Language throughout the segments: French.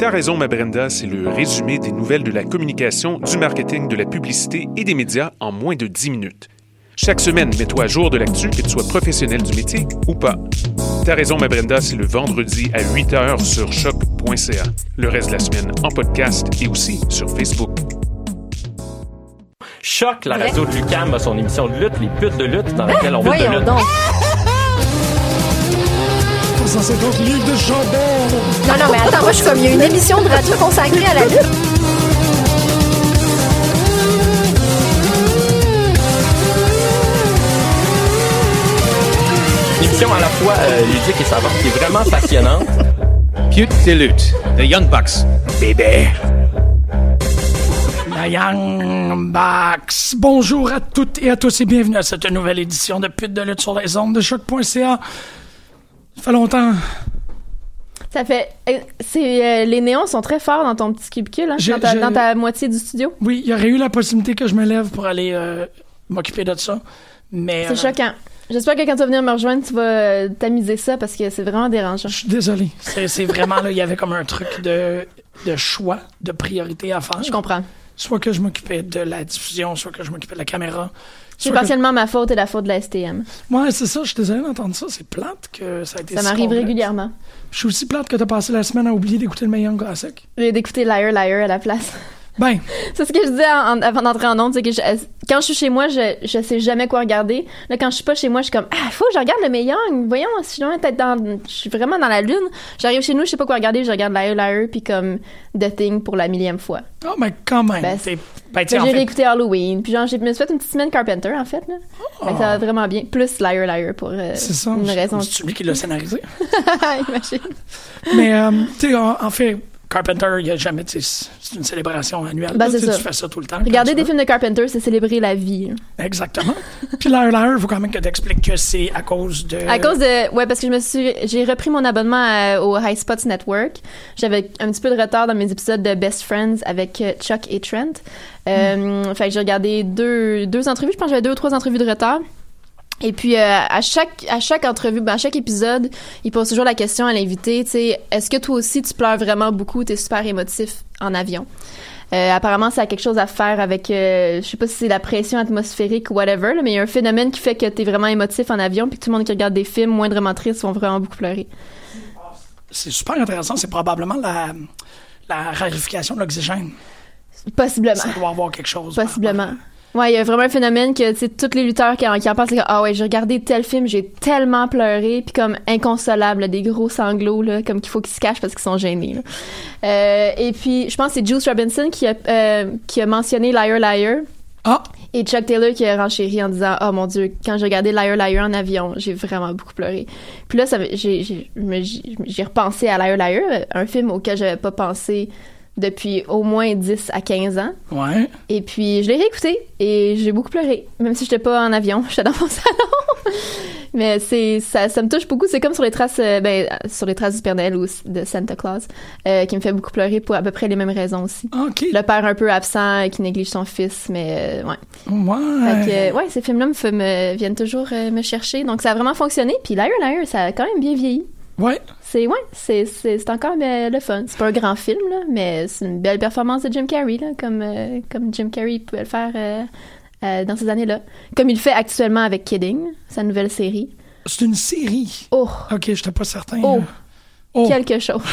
T'as raison, ma Brenda, c'est le résumé des nouvelles de la communication, du marketing, de la publicité et des médias en moins de 10 minutes. Chaque semaine, mets-toi à jour de l'actu, que tu sois professionnel du métier ou pas. T'as raison, ma Brenda, c'est le vendredi à 8 h sur choc.ca. Le reste de la semaine en podcast et aussi sur Facebook. Choc, la radio de Lucam a son émission de lutte, les putes de lutte, dans laquelle on veut de lutte. donc. 150 livres de chambon. Non, non, mais attends, moi, je suis comme, il y a une émission de radio consacrée à la lutte. Une émission à la fois euh, ludique et savante qui est vraiment passionnante. Pute de lutte, The Young Bucks. Bébé. La Young Bucks. Bonjour à toutes et à tous et bienvenue à cette nouvelle édition de Pute de lutte sur les ondes de choc.ca. Ça fait longtemps. Ça fait. euh, C'est, euh, les néons sont très forts dans ton petit cubicule, hein, Je- dans, ta, je- dans ta moitié du studio. Oui, il y aurait eu la possibilité que je me lève pour aller euh, m'occuper de ça. Mais C'est euh, choquant. J'espère que quand tu vas venir me rejoindre, tu vas tamiser ça parce que c'est vraiment dérangeant. je suis désolé. C'est c'est vraiment là, il y avait comme un truc de, de choix, de priorité à faire. Je comprends. Soit que je m'occupais de la diffusion, soit que je m'occupais de la caméra. C'est que- partiellement ma faute et la faute de la STM. Ouais, c'est ça, je suis désolé d'entendre ça. C'est plate que ça a été Ça si m'arrive régulièrement. Je suis aussi plate que t'as passé la semaine à oublier d'écouter le meilleur classique. J'ai d'écouter Liar Liar à la place. Ben, C'est ce que je disais avant d'entrer en onde, c'est que je- quand je suis chez moi, je, je sais jamais quoi regarder. Là, quand je suis pas chez moi, je suis comme ah, faut que je regarde le meilleur. Voyons, si je dois être dans, je suis vraiment dans la lune. J'arrive chez nous, je sais pas quoi regarder, je regarde Liar Liar puis comme The Thing pour la millième fois. oh, mais quand même. Ben, ben, j'ai fait, réécouté Halloween, puis genre j'ai me suis fait une petite semaine Carpenter en fait là. Fait que ça va vraiment bien. Plus Liar Liar pour euh, c'est ça. une raison. C'est lui qui l'a scénarisé. Imagine. mais, euh, tu sais, en, en fait, Carpenter, il y a jamais, c'est une célébration annuelle. Ben, c'est ça. Tu fais ça tout le temps. Regarder quand des films de Carpenter, c'est célébrer la vie. veux. Exactement. Puis Liar Liar, il faut quand même que tu expliques que c'est à cause de. À cause de ouais parce que je me suis j'ai repris mon abonnement à- au High Spots Network. J'avais un petit peu de retard dans mes épisodes de Best Friends avec euh, Chuck et Trent. Euh, Fait que j'ai regardé deux deux entrevues, je pense que j'avais deux ou trois entrevues de retard. Et puis euh, à chaque à chaque entrevue, ben, à chaque épisode, il pose toujours la question à l'invité, tu sais, est-ce que toi aussi tu pleures vraiment beaucoup, t'es super émotif en avion? Euh, apparemment, ça a quelque chose à faire avec, euh, je sais pas si c'est la pression atmosphérique ou whatever, là, mais il y a un phénomène qui fait que t'es vraiment émotif en avion, puis que tout le monde qui regarde des films moindrement tristes vont vraiment beaucoup pleurer. C'est super intéressant. C'est probablement la, la rarification de l'oxygène. Possiblement. Ça doit avoir quelque chose. par Possiblement. Ouais, il y a vraiment un phénomène que, tu sais, tous les lutteurs qui en, qui en parlent, c'est comme, ah ouais, j'ai regardé tel film, j'ai tellement pleuré, puis comme inconsolable, là, des gros sanglots, là, comme qu'il faut qu'ils se cachent parce qu'ils sont gênés, là. Euh, et puis, je pense que c'est Juice Robinson qui a, euh, qui a mentionné Liar Liar. Ah, Et Chuck Taylor qui a renchéri en disant Oh mon Dieu, quand j'ai regardé Liar Liar en avion, j'ai vraiment beaucoup pleuré. Puis là, j'ai repensé à Liar Liar, un film auquel j'avais pas pensé depuis au moins 10 à 15 ans. ouais. Et puis, je l'ai réécouté et j'ai beaucoup pleuré, même si j'étais pas en avion, j'étais dans mon salon. Mais c'est ça, ça me touche beaucoup. C'est comme sur les traces, euh, ben, sur les traces du Père Noël ou de Santa Claus, euh, qui me fait beaucoup pleurer pour à peu près les mêmes raisons aussi. OK. Le père un peu absent, qui néglige son fils, mais euh, ouais. Ouais. Fait que, ouais, ces films-là me, viennent toujours me chercher. Donc ça a vraiment fonctionné. Puis Liar Liar, ça a quand même bien vieilli. Ouais. C'est ouais, c'est c'est encore euh, le fun. C'est pas un grand film là, mais c'est une belle performance de Jim Carrey là, comme euh, comme Jim Carrey pouvait le faire euh, euh, dans ces années-là. Comme il le fait actuellement avec Kidding, sa nouvelle série. C'est une série? Oh, OK, j'étais pas certain. Oh. Oh. quelque chose.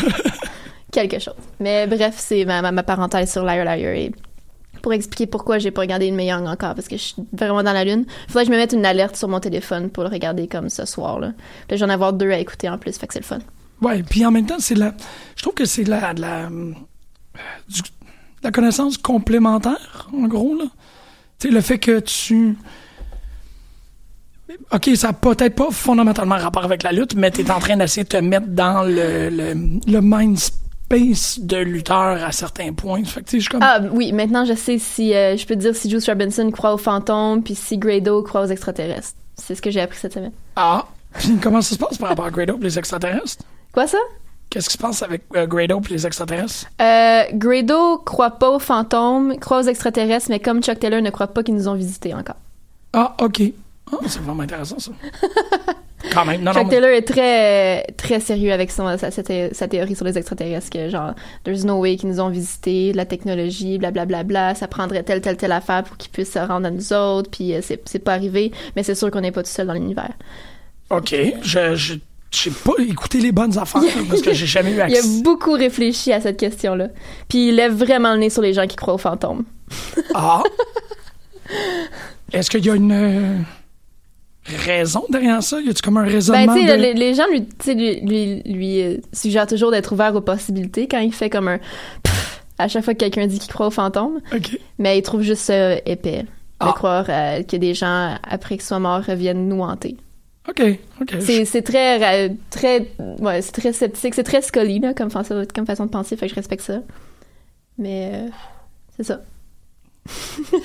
quelque chose. Mais bref, c'est ma, ma, ma parenthèse sur Liar Liar et pour expliquer pourquoi j'ai pas regardé une meilleure encore parce que je suis vraiment dans la lune. Faudrait que je me mette une alerte sur mon téléphone pour le regarder comme ce soir là. Là, j'en avoir deux à écouter en plus, fait que c'est le fun. Ouais, puis en même temps, c'est la. Je trouve que c'est la, de la, du- la connaissance complémentaire, en gros, là. Tu sais, le fait que tu. OK, ça n'a peut-être pas fondamentalement rapport avec la lutte, mais tu es en train d'essayer de te mettre dans le, le, le mind space de lutteur à certains points. Fait que, je comme. Ah oui, maintenant je sais si euh, je peux te dire si Juice Robinson croit aux fantômes puis si Grado croit aux extraterrestres. C'est ce que j'ai appris cette semaine. Ah! Puis comment ça se passe par rapport à Grado et les extraterrestres? Quoi ça? Qu'est-ce qui se passe avec euh, Grado et les extraterrestres? euh, Grado croit pas aux fantômes, croit aux extraterrestres, mais comme Chuck Taylor ne croit pas qu'ils nous ont visités encore. Ah, OK. Ah, c'est vraiment intéressant, ça. Quand même. Non, non, Chuck mais- Taylor est très très sérieux avec son, sa, sa thé- sa théorie sur les extraterrestres que genre there's no way qu'ils nous ont visités, la technologie, blablabla, bla, bla, bla, ça prendrait telle telle telle affaire pour qu'ils puissent se rendre à nous autres, puis euh, c'est c'est pas arrivé, mais c'est sûr qu'on n'est pas tout seul dans l'univers. OK. Je, je, j'ai pas écouté les bonnes affaires parce que j'ai jamais eu Il a accès. beaucoup réfléchi à cette question-là. Puis il lève vraiment le nez sur les gens qui croient aux fantômes. Ah. Est-ce qu'il y a une euh, raison derrière ça? Y a-tu comme un Ben, raisonnement? sais, de- les, les gens lui, lui, lui, lui, euh, suggèrent toujours d'être ouvert aux possibilités quand il fait comme un pff à chaque fois que quelqu'un dit qu'il croit aux fantômes. OK. Mais il trouve juste ça épais de Ah. croire euh, que des gens, après qu'ils soient morts, reviennent nous hanter. OK. OK. C'est c'est très, très, ouais, c'est très sceptique, c'est très scully, là, comme, façon, comme façon de penser, fait que je respecte ça. Mais euh, c'est ça.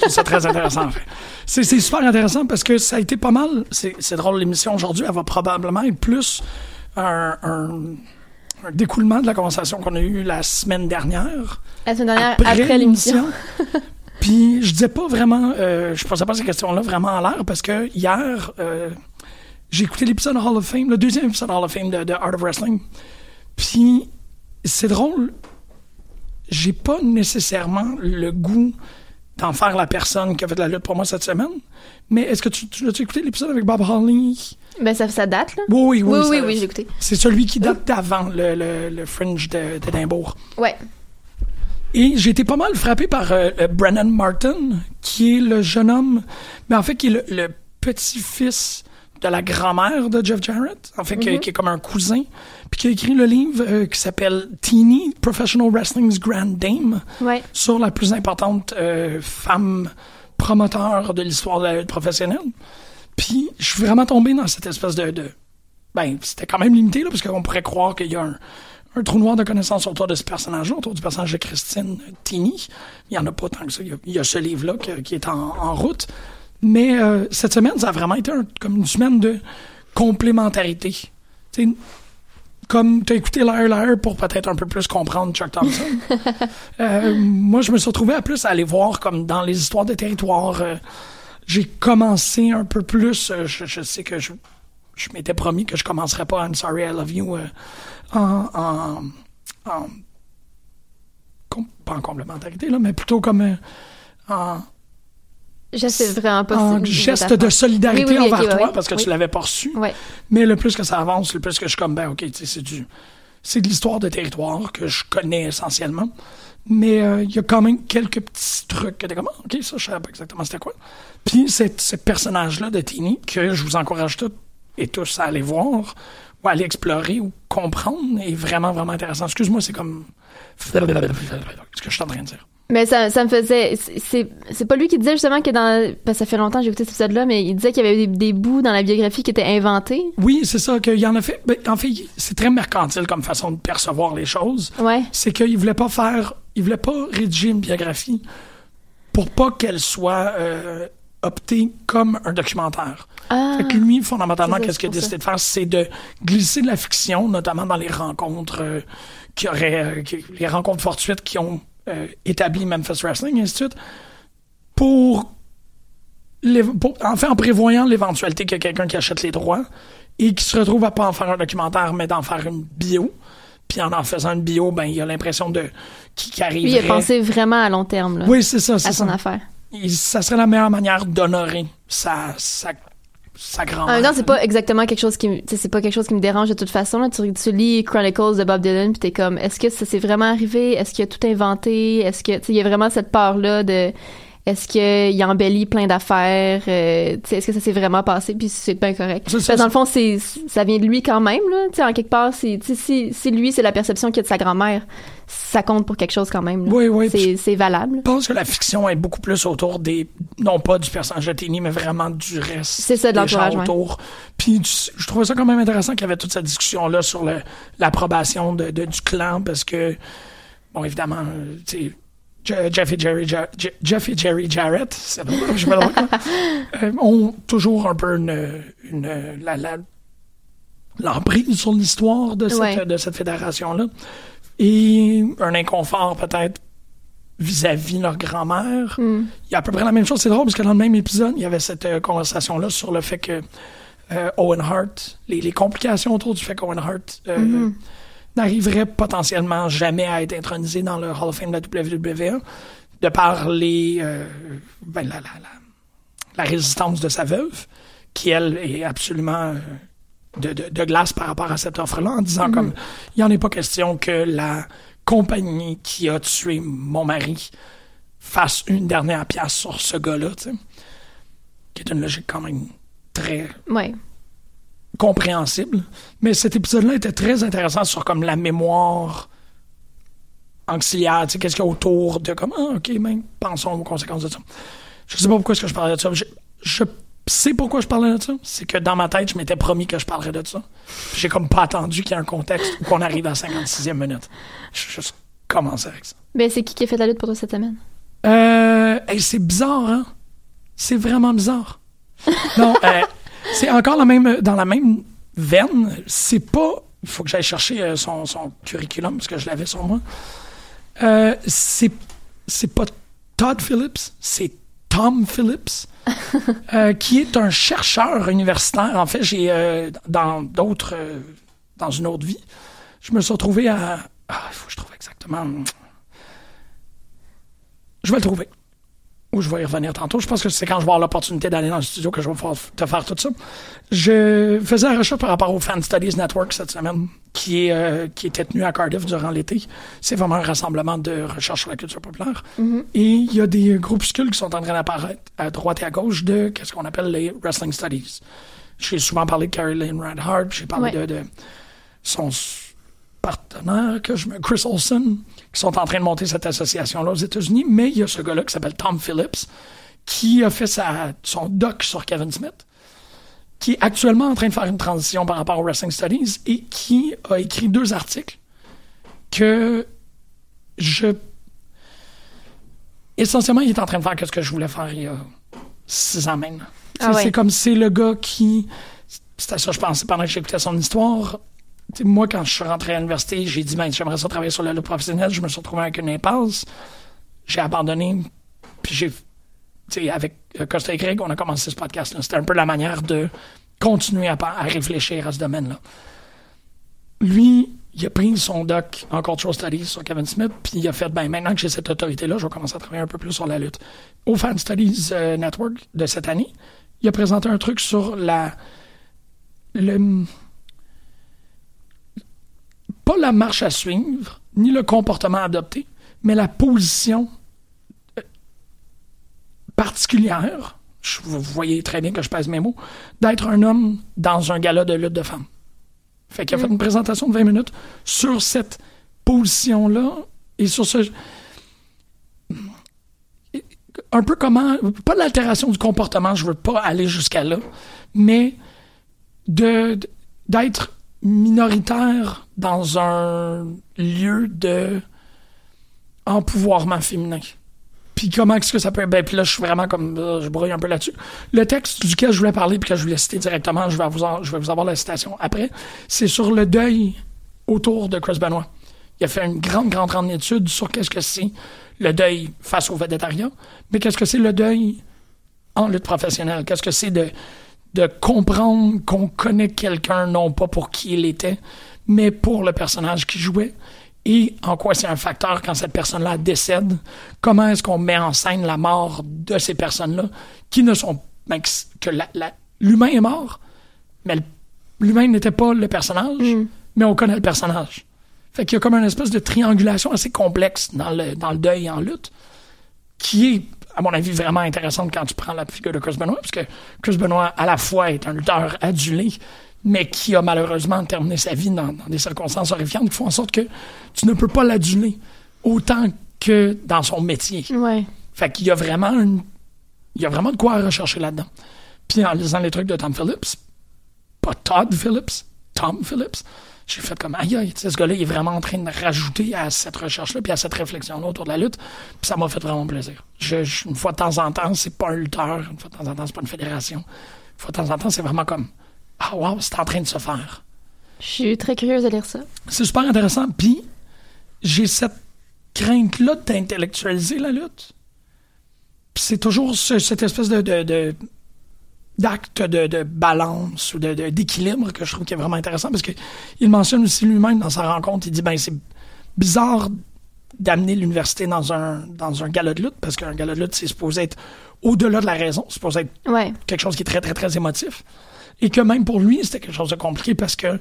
Ça très intéressant. en fait. C'est, c'est super intéressant parce que ça a été pas mal. C'est, c'est drôle, l'émission aujourd'hui, elle va probablement être plus un, un- un découlement de la conversation qu'on a eue la semaine dernière. La semaine dernière, après, l'émission. Puis je disais pas vraiment, euh, je posais pas ces questions-là vraiment en l'air parce que hier, euh, j'ai écouté l'épisode Hall of Fame, le deuxième épisode Hall of Fame de, de Art of Wrestling. Puis c'est drôle, j'ai pas nécessairement le goût d'en faire la personne qui a fait la lutte pour moi cette semaine. Mais est-ce que tu, tu l'as écouté l'épisode avec Bob Holly? Ben, ça, ça date, là. Oui, oui, Oui, oui, oui, j'ai écouté. C'est celui qui date d'avant le, le, le Fringe de- d'Édimbourg. Ouais. Et j'ai été pas mal frappé par euh, euh, Brennan Martin, qui est le jeune homme, mais en fait qui est le, le petit-fils de la grand-mère de Jeff Jarrett, en fait qui, qui est comme un cousin, puis qui a écrit le livre euh, qui s'appelle Teeny, Professional Wrestling's Grand Dame, Ouais. sur la plus importante euh, femme promoteur de l'histoire de la lutte professionnelle. Puis je suis vraiment tombé dans cette espèce de... de- ben, c'était quand même limité, là, parce qu'on pourrait croire qu'il y a un, un trou noir de connaissances autour de ce personnage-là, autour du personnage de Christine Tini. Il y en a pas tant que ça. Il y a, il y a ce livre-là qui est en, en route. Mais euh, cette semaine, ça a vraiment été un- comme une semaine de complémentarité. Tu sais, comme tu as écouté Liar Liar pour peut-être un peu plus comprendre Chuck Thompson. Euh, moi, je me suis retrouvé à plus aller voir comme dans les histoires de territoire. euh, j'ai commencé un peu plus. euh, je, je sais que je, je m'étais promis que je commencerais pas I'm Sorry I Love You euh, en, en, en- com- pas en complémentarité là, mais plutôt comme euh, en, Je sais vraiment pas si- geste de solidarité Oui, oui, oui, envers ok, ouais, toi ouais. parce que Oui. tu l'avais pas reçu. Mais le plus que ça avance, le plus que je suis comme, ben, ok, c'est du. C'est de l'histoire de territoire que je connais essentiellement. Mais euh, il y a quand même quelques petits trucs que t'es comme, Ah, ok, ça, je savais pas exactement c'était quoi. Puis c'est ce personnage-là de Tini que je vous encourage toutes et tous à aller voir ou à aller explorer ou comprendre est vraiment, vraiment intéressant. Excuse-moi, c'est comme. Ce que je suis en train de dire. Mais ça, ça me faisait. c'est- pas lui qui disait justement que dans. Parce que ça fait longtemps que j'ai écouté cet épisode-là, mais il disait qu'il y avait des, des bouts dans la biographie qui étaient inventés. Oui, c'est ça, qu'il y en a fait. ben, en fait, c'est très mercantile comme façon de percevoir les choses. Ouais. c'est qu'il voulait pas faire, il voulait pas rédiger une biographie pour pas qu'elle soit euh, opté comme un documentaire. Ah. Fait que lui, fondamentalement, qu'est-ce qu'il a décidé de faire, c'est de glisser de la fiction, notamment dans les rencontres euh, qui auraient, euh, qui- les rencontres fortuites qui ont euh, établi Memphis Wrestling, et ainsi de suite, pour, en fait, en prévoyant l'éventualité qu'il y a quelqu'un qui achète les droits et qui se retrouve à pas en faire un documentaire, mais d'en faire une bio. Puis en en faisant une bio, ben, il a l'impression de qui, arriverait. Lui, il a pensé vraiment à long terme, là, Oui, c'est ça, à son ça. affaire. Et ça serait la meilleure manière d'honorer sa, sa, sa même temps, c'est pas exactement quelque chose qui me, c'est pas quelque chose qui me dérange de toute façon. Là. Tu, tu lis Chronicles de Bob Dylan, puis t'es comme, est-ce que ça s'est vraiment arrivé? Est-ce qu'il a tout inventé? Est-ce que, il y a vraiment cette part-là de, est-ce qu'il embellit plein d'affaires? Euh, est-ce que ça s'est vraiment passé? Puis c'est bien correct. Parce dans le fond, c'est, ça vient de lui quand même, là. Tu sais, en quelque part, c'est, si, si lui, c'est la perception qu'il a de sa grand-mère, ça compte pour quelque chose quand même. là. Oui, oui, C'est, c'est valable. Je pense que la fiction est beaucoup plus autour des, non pas du personnage de Tini, mais vraiment du reste. C'est ça, de l'entourage, ouais. autour. Puis je trouvais ça quand même intéressant qu'il y avait toute cette discussion-là sur l'approbation de, de- du clan, parce que, bon, évidemment, Jeff et Jerry, Ja- Je- Jeff et Jerry Jarrett, c'est bon, je vais le euh, ont toujours un peu une, une- la, la- l'emprise sur l'histoire de cette, Ouais. de cette fédération-là. Et un inconfort peut-être vis-à-vis leur grand-mère. Hmm. Il y a à peu près la même chose. C'est drôle parce que dans le même épisode, il y avait cette euh, conversation-là sur le fait que euh, Owen Hart, les, les complications autour du fait qu'Owen Hart euh, Mm-hmm. N'arriverait potentiellement jamais à être intronisé dans le Hall of Fame de la WWE, de par les, euh, ben, la, la, la, la résistance de sa veuve, qui elle est absolument euh, de, de, de glace par rapport à cette offre-là, en disant comme il n'y en est pas question que la compagnie qui a tué mon mari fasse une dernière pièce sur ce gars-là, tu sais. Qui est une logique quand même très Ouais. Compréhensible. Mais cet épisode-là était très intéressant sur comme la mémoire auxiliaire, tu sais, qu'est-ce qu'il y a autour de comme, ah, ok, ben, pensons aux conséquences de ça. Je sais pas pourquoi est-ce que je parlais de ça. Je, je sais pourquoi je parlais de ça. C'est que dans ma tête, je m'étais promis que je parlerais de ça. J'ai comme pas attendu qu'il y ait un contexte ou qu'on arrive à la 56e minute. Je juste commencé avec ça. Ben, c'est qui qui a fait la lutte pour toi cette semaine? Euh, hey, c'est bizarre, hein? C'est vraiment bizarre. non, euh, c'est encore la même, dans la même veine. C'est pas. Il faut que j'aille chercher euh, son, son curriculum parce que je l'avais sur moi. Euh, c'est, c'est pas Todd Phillips, c'est Tom Phillips, euh, qui est un chercheur universitaire. En fait, j'ai euh, dans d'autres, euh, dans une autre vie, je me suis retrouvé à. Ah, il faut que je trouve exactement. Je vais le trouver. Ou je vais y revenir tantôt. Je pense que c'est quand je vais avoir l'opportunité d'aller dans le studio que je vais te faire tout ça. Je faisais la recherche par rapport au Fan Studies Network cette semaine, qui, est, euh, qui était tenu à Cardiff durant l'été. C'est vraiment un rassemblement de recherche sur la culture populaire. Et il y a des groupuscules qui sont en train d'apparaître à droite et à gauche de qu'est-ce qu'on appelle les Wrestling Studies. J'ai souvent parlé de Carrie Lane Reinhardt, j'ai parlé Ouais. de, de son s- partenaire, que je me, Chris Olsen, qui sont en train de monter cette association-là aux États-Unis. Mais il y a ce gars-là qui s'appelle Tom Phillips, qui a fait sa, son doc sur Kevin Smith, qui est actuellement en train de faire une transition par rapport aux Wrestling Studies et qui a écrit deux articles que je. Essentiellement, il est en train de faire ce que je voulais faire il y a six ans maintenant. Ah ouais. C'est comme c'est le gars qui. C'était ça, je pensais pendant que j'écoutais son histoire. Moi, quand je suis rentré à l'université, j'ai dit, ben, j'aimerais ça travailler sur le lutte professionnel. Je me suis retrouvé avec une impasse. J'ai abandonné. Puis j'ai. Tu sais, avec euh, Costa et Greg, on a commencé ce podcast-là. C'était un peu la manière de continuer à, à réfléchir à ce domaine-là. Lui, il a pris son doc en Cultural Studies sur Kevin Smith, puis il a fait, ben, maintenant que j'ai cette autorité-là, je vais commencer à travailler un peu plus sur la lutte. Au Fan Studies euh, Network de cette année, il a présenté un truc sur la. Le, pas la marche à suivre, ni le comportement adopté, mais la position euh, particulière, je- vous voyez très bien que je pèse mes mots, d'être un homme dans un gala de lutte de femmes. Fait qu'il a fait une présentation de 20 minutes sur cette position-là et sur ce. Un peu comment. Pas l'altération du comportement, je veux pas aller jusqu'à là, mais de d'être minoritaire dans un lieu de empouvoirment féminin. Puis comment est-ce que ça peut... Ben, puis là, je suis vraiment comme... euh, je brouille un peu là-dessus. Le texte duquel je voulais parler, puis que je voulais citer directement, je vais vous, je vais vous avoir la citation après, c'est sur le deuil autour de Chris Benoit. Il a fait une grande, grande, grande étude sur qu'est-ce que c'est le deuil face au végétariat, mais qu'est-ce que c'est le deuil en lutte professionnelle? Qu'est-ce que c'est de, de comprendre qu'on connaît quelqu'un, non pas pour qui il était, mais pour le personnage qu'il jouait, et en quoi c'est un facteur quand cette personne-là décède? Comment est-ce qu'on met en scène la mort de ces personnes-là, qui ne sont... ben, que l'humain est mort, mais l'humain n'était pas le personnage, mais on connaît le personnage. Fait qu'il y a comme une espèce de triangulation assez complexe dans le, dans le deuil en lutte, qui est, à mon avis, vraiment intéressante quand tu prends la figure de Chris Benoit, parce que Chris Benoit, à la fois, est un lutteur adulé, mais qui a malheureusement terminé sa vie dans, dans des circonstances horrifiantes qui font en sorte que tu ne peux pas l'aduler autant que dans son métier. Ouais. Fait qu'il y a vraiment une, il y a vraiment de quoi à rechercher là-dedans. Puis en lisant les trucs de Tom Phillips, pas Todd Phillips, Tom Phillips, j'ai fait comme aïe aïe, ce gars-là, il est vraiment en train de rajouter à cette recherche-là, puis à cette réflexion-là autour de la lutte, puis ça m'a fait vraiment plaisir. Je, je- une fois de temps en temps, c'est pas un lutteur, une fois de temps en temps, c'est pas une fédération. Une fois de temps en temps, c'est vraiment comme ah wow, c'est en train de se faire. Je suis très curieuse de lire ça. C'est super intéressant. Puis, j'ai cette crainte-là d'intellectualiser la lutte. Puis c'est toujours ce- cette espèce de, de- de- d'acte de, de balance ou de, de- d'équilibre que je trouve qui est vraiment intéressant parce que il mentionne aussi lui-même dans sa rencontre, il dit ben c'est bizarre d'amener l'université dans un dans un gala de lutte parce qu'un gala de lutte c'est supposé être au-delà de la raison, c'est supposé être Ouais. quelque chose qui est très, très, très émotif. Et que même pour lui, c'était quelque chose de compliqué parce que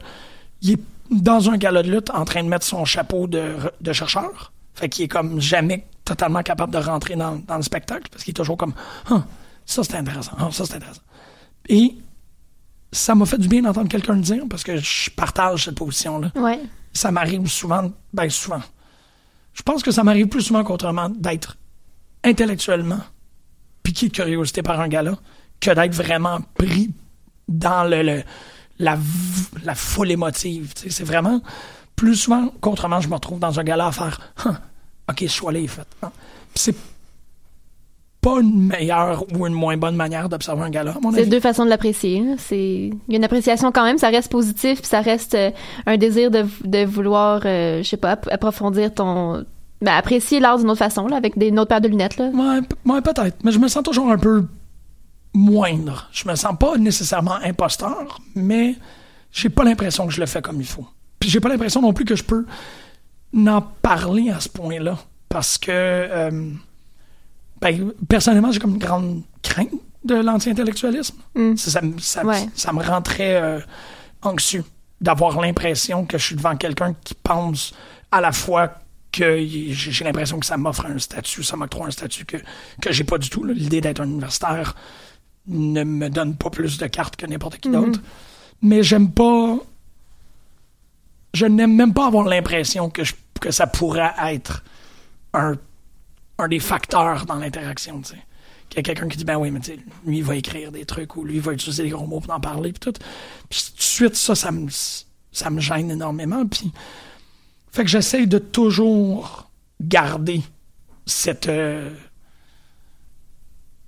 il est dans un gala de lutte en train de mettre son chapeau de, de chercheur. Fait qu'il est comme jamais totalement capable de rentrer dans, dans le spectacle parce qu'il est toujours comme Ah, ça c'est intéressant, Ah, ça c'est intéressant. Et ça m'a fait du bien d'entendre quelqu'un le dire parce que je partage cette position-là. Ouais. Ça m'arrive souvent, ben souvent. Je pense que ça m'arrive plus souvent qu'autrement d'être intellectuellement piqué de curiosité par un gars-là que d'être vraiment pris dans le, le- la, la foule émotive. C'est vraiment plus souvent qu'autrement, je me retrouve dans un gala à faire OK, ce choix-là est fait. Puis C'est pas une meilleure ou une moins bonne manière d'observer un gala, mon C'est deux façons de l'apprécier. là. C'est il y a une appréciation quand même, ça reste positif, puis ça reste euh, un désir de, de vouloir, euh, je sais pas, app- approfondir ton, ben, apprécier l'art d'une autre façon, là, avec des une autre paire de lunettes là. Ouais, ouais, peut-être. Mais je me sens toujours un peu moindre. Je me sens pas nécessairement imposteur, mais j'ai pas l'impression que je le fais comme il faut. Puis j'ai pas l'impression non plus que je peux n'en parler à ce point-là. Parce que, euh, ben, personnellement, j'ai comme une grande crainte de l'anti-intellectualisme. Mm. Ça, ça, me- ça- Ouais. ça me rend très euh, anxieux d'avoir l'impression que je suis devant quelqu'un qui pense à la fois que j'ai l'impression que ça m'offre un statut, ça m'octroie un statut que, que j'ai pas du tout. L'idée d'être un universitaire ne me donne pas plus de cartes que n'importe qui d'autre. Mais j'aime pas. Je n'aime même pas avoir l'impression que, je- que ça pourrait être un, un des facteurs dans l'interaction, tu sais. Qu'il y a quelqu'un qui dit, ben oui, mais tu sais, lui, il va écrire des trucs ou lui, il va utiliser des gros mots pour en parler, puis tout. Puis tout de suite, ça, ça me, gêne énormément. Puis, fait que j'essaye de toujours garder cette, euh,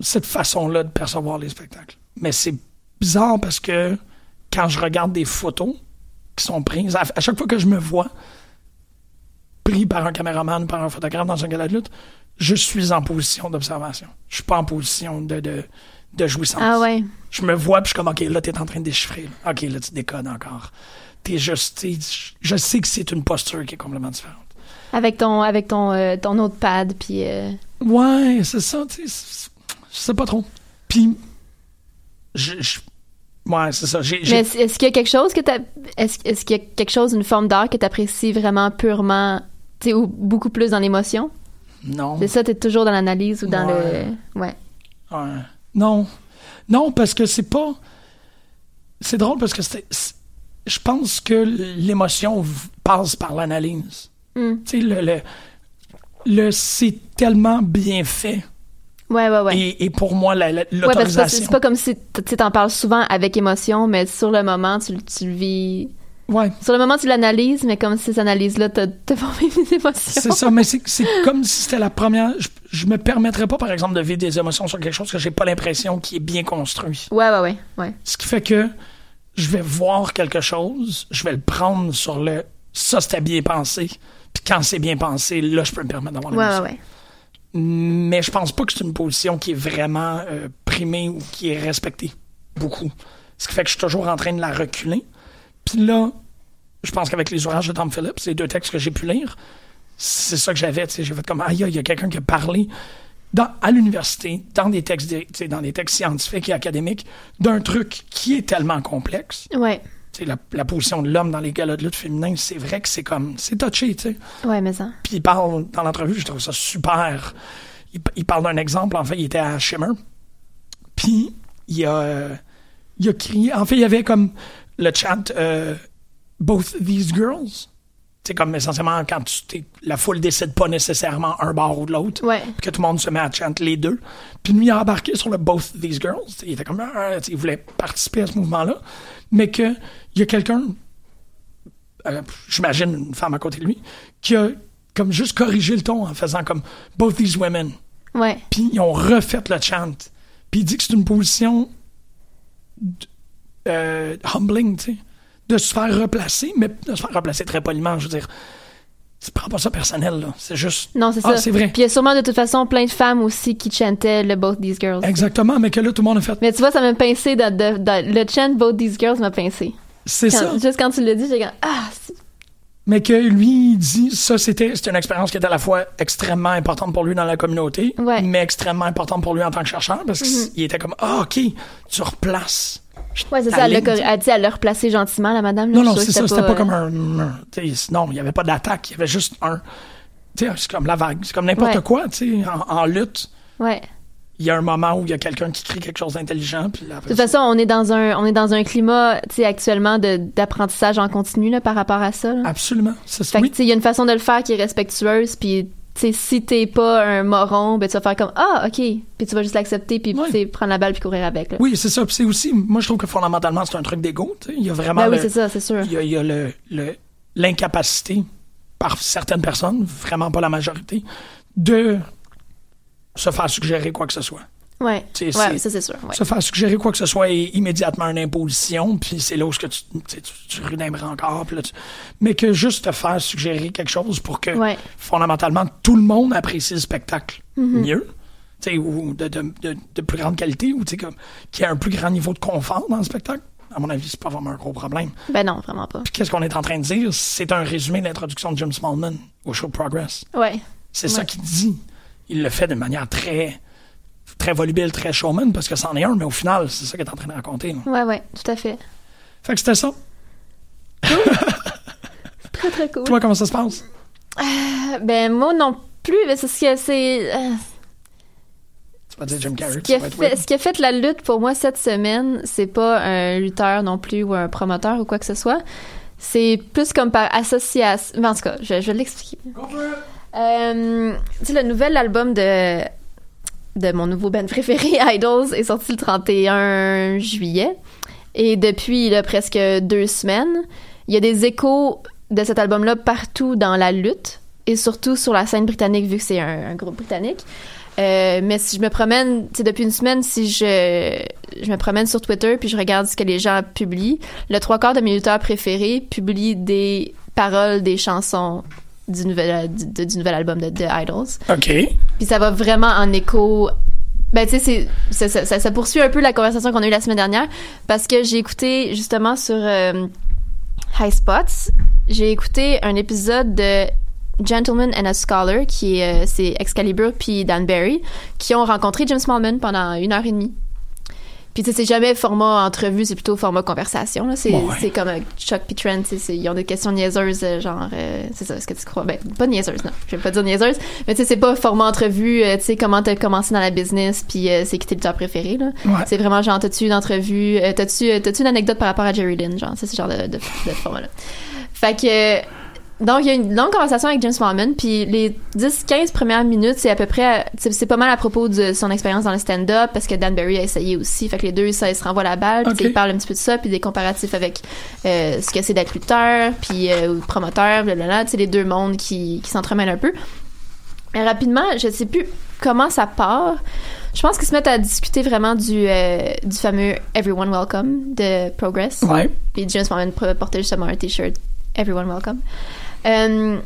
cette façon-là de percevoir les spectacles. Mais c'est bizarre parce que quand je regarde des photos qui sont prises, à, à chaque fois que je me vois pris par un caméraman, par un photographe dans un gala de lutte, je suis en position d'observation. Je suis pas en position de, de, de jouissance. Ah ouais. Je me vois, puis je suis comme, OK, là, t'es en train de déchiffrer. là. OK, là, tu décodes encore. T'es juste, t'es- je sais que c'est une posture qui est complètement différente. Avec ton avec ton euh, ton autre pad puis euh, Ouais, c'est ça, tu sais. Je sais pas trop. Puis, je. je- ouais, c'est ça. J'ai, j'ai- Mais est-ce est-ce qu'il y a quelque chose que t'as est-ce est-ce qu'il y a quelque chose une forme d'art que tu apprécies vraiment purement tu sais ou beaucoup plus dans l'émotion? Non. C'est ça, t'es toujours dans l'analyse ou dans Ouais. le ouais. Ouais. Non. Non, parce que c'est pas. C'est drôle parce que c'est. Je pense que l'émotion passe par l'analyse. Hmm. Tu sais, le. le, le c'est tellement bien fait. Ouais ouais ouais. Et, et pour moi, la- la- Ouais, c'est l'autorisation. pas- c'est pas comme si tu t'en parles souvent avec émotion, mais sur le moment, tu, tu le vis Ouais. Sur le moment, tu l'analyses, mais comme ces analyses-là t'as t'as formé des émotions. C'est ça, mais c'est comme si c'était la première. Je, je me permettrais pas, par exemple, de vivre des émotions sur quelque chose que j'ai pas l'impression qui est bien construit. Ouais, ouais, ouais, ouais. Ce qui fait que je vais voir quelque chose, je vais le prendre sur le ça c'était bien pensé. Puis quand c'est bien pensé, là je peux me permettre d'avoir Ouais, ouais, l'émotion. ouais. Mais je pense pas que c'est une position qui est vraiment euh, primée ou qui est respectée beaucoup. Ce qui fait que je suis toujours en train de la reculer. Puis là, je pense qu'avec les ouvrages de Tom Phillips, les deux textes que j'ai pu lire, c'est ça que j'avais. tu sais, J'ai fait comme, aïe, il y a quelqu'un qui a parlé dans, à l'université, dans des textes, dans des textes scientifiques et académiques, d'un truc qui est tellement complexe. Ouais, la, la position de l'homme dans les galas de lutte féminin, c'est vrai que c'est comme, c'est touché, tu sais. ouais, mais ça. Puis il parle, dans l'entrevue, je trouve ça super. Il, il parle d'un exemple, en fait, il était à Shimmer. Puis il a, il a crié, en fait, il y avait comme le chant euh, Both these girls. C'est comme essentiellement quand tu, la foule décide pas nécessairement un bord ou de l'autre. Ouais. Que tout le monde se met à chanter les deux. Puis lui, il a embarqué sur le Both These Girls. Il était comme, ah, il voulait participer à ce mouvement-là. Mais qu'il y a quelqu'un, euh, j'imagine une femme à côté de lui, qui a comme juste corrigé le ton en faisant comme Both These Women. Ouais. Puis ils ont refait le chant. Puis il dit que c'est une position euh, humbling, tu sais. De se faire replacer, mais de se faire replacer très poliment, je veux dire. Tu prends pas ça personnel, là. C'est juste. Non, c'est Ah, ça. c'est vrai. Puis il y a sûrement de toute façon plein de femmes aussi qui chantaient le Both These Girls. Exactement, mais que là, tout le monde a fait. Mais tu vois, ça m'a pincé. De, de- de- le chant Both These Girls m'a pincé. C'est ça. Juste quand tu l'as dit, j'ai dit Ah, c'est- Mais que lui, il dit, ça, c'était une expérience qui était à la fois extrêmement importante pour lui dans la communauté, Ouais. mais extrêmement importante pour lui en tant que chercheur, parce qu'il était comme, ah, OK, tu replaces. Ouais, c'est ça. Elle elle dit, elle l'a replacé gentiment, la madame. Non, non, c'est ça, c'était pas euh, comme un. Non, il n'y avait pas d'attaque, il y avait juste un. Tu sais, c'est comme la vague, c'est comme n'importe Ouais. quoi, tu sais, en, en lutte. Ouais. Il y a un moment où il y a quelqu'un qui crie quelque chose d'intelligent, puis là, De toute façon, on est dans un, on est dans un climat, tu sais, actuellement de, d'apprentissage en continu, là, par rapport à ça, là. Absolument. C'est Fait que, oui. tu sais, il y a une façon de le faire qui est respectueuse, puis, sais, si t'es pas un moron, ben, tu vas faire comme, ah, ok. Puis tu vas juste l'accepter, puis, Ouais. prendre la balle puis courir avec, là. Oui, c'est ça. Puis c'est aussi, moi, je trouve que fondamentalement, c'est un truc sais. Il y a vraiment. Ben oui, c'est ça, c'est sûr. Il y a, y a le- l'incapacité par certaines personnes, vraiment pas la majorité, de se faire suggérer quoi que ce soit. Sais, Ouais, ça, c'est sûr. Ouais. Se faire suggérer quoi que ce soit est immédiatement une imposition, puis c'est là où que tu, tu, tu, encore. là, tu- mais que juste te faire suggérer quelque chose pour que, Ouais. fondamentalement, tout le monde apprécie le spectacle Mm-hmm. mieux. tu sais, Ou de, de, de, de plus grande qualité, ou qu'il y a un plus grand niveau de confort dans le spectacle. À mon avis, c'est pas vraiment un gros problème. Ben non, vraiment pas. Puis qu'est-ce qu'on est en train de dire? C'est un résumé de l'introduction de Jim Smallman au show Progress. Ouais. C'est ça qu'il dit. Il le fait de manière très, très volubile, très showman, parce que c'en est un, mais au final, c'est ça qu'il est en train de raconter. là. Ouais, ouais, tout à fait. Fait que c'était ça. Très, très cool. Toi, comment ça se passe? Ben, moi non plus, mais c'est ce que c'est. euh, Jim Carrey, Ce qui, a fait, ce qui a fait la lutte pour moi cette semaine, c'est pas un lutteur non plus ou un promoteur ou quoi que ce soit. C'est plus comme par association. En tout cas, je, je vais l'expliquer. Euh, tu sais, le nouvel album de, de mon nouveau band préféré, Idols, est sorti le 31 juillet. Et depuis là, presque deux semaines, il y a des échos de cet album-là partout dans la lutte et surtout sur la scène britannique, vu que c'est un, groupe britannique. Euh, mais si je me promène, sais, depuis une semaine, si je, je me promène sur Twitter puis je regarde ce que les gens publient, le trois quarts de mes lutteurs préférés publient des paroles des chansons du nouvel, du, nouvel album de, de Idols. OK. Puis ça va vraiment en écho. Ben, tu sais, ça poursuit un peu la conversation qu'on a eue la semaine dernière parce que j'ai écouté justement sur euh, High Spots, j'ai écouté un épisode de Gentleman and a Scholar, qui est, euh, c'est Excalibur puis Dan Barry, qui ont rencontré James Smallman pendant une heure et demie. Puis tu sais, c'est jamais format entrevue, c'est plutôt format conversation. C'est, Ouais. c'est comme euh, Chuck puis Trent, ils ont des questions niaiseuses, euh, genre, euh, c'est ça, est-ce que tu crois? Ben, pas niaiseuses, non, je vais pas dire niaiseuses, mais tu sais, c'est pas format entrevue, euh, tu sais, comment t'as commencé dans la business, puis euh, c'est qui tes lutteurs préférés, là. Ouais. C'est vraiment genre, t'as-tu une entrevue, t'as-tu, t'as-tu une anecdote par rapport à Jerry Lynn, genre, c'est ce genre de, de, de format-là. Fait que, Donc, il y a une longue conversation avec James Smallman, puis les 10-15 premières minutes, c'est à peu près, c'est pas mal à propos de son expérience dans le stand-up, parce que Dan Barry a essayé aussi, fait que les deux, ça, ils se renvoient la balle, puis ils parlent un petit peu de ça, puis des comparatifs avec euh, ce que c'est d'être lutteur, puis euh, ou promoteur, blablabla, tu sais, les deux mondes qui, qui s'entremêlent un peu. Et rapidement, je sais plus comment ça part. Je pense qu'ils se mettent à discuter vraiment du, euh, du fameux Everyone Welcome de Progress. Ouais. Puis James Mormon portait justement un t-shirt Everyone Welcome. Euh,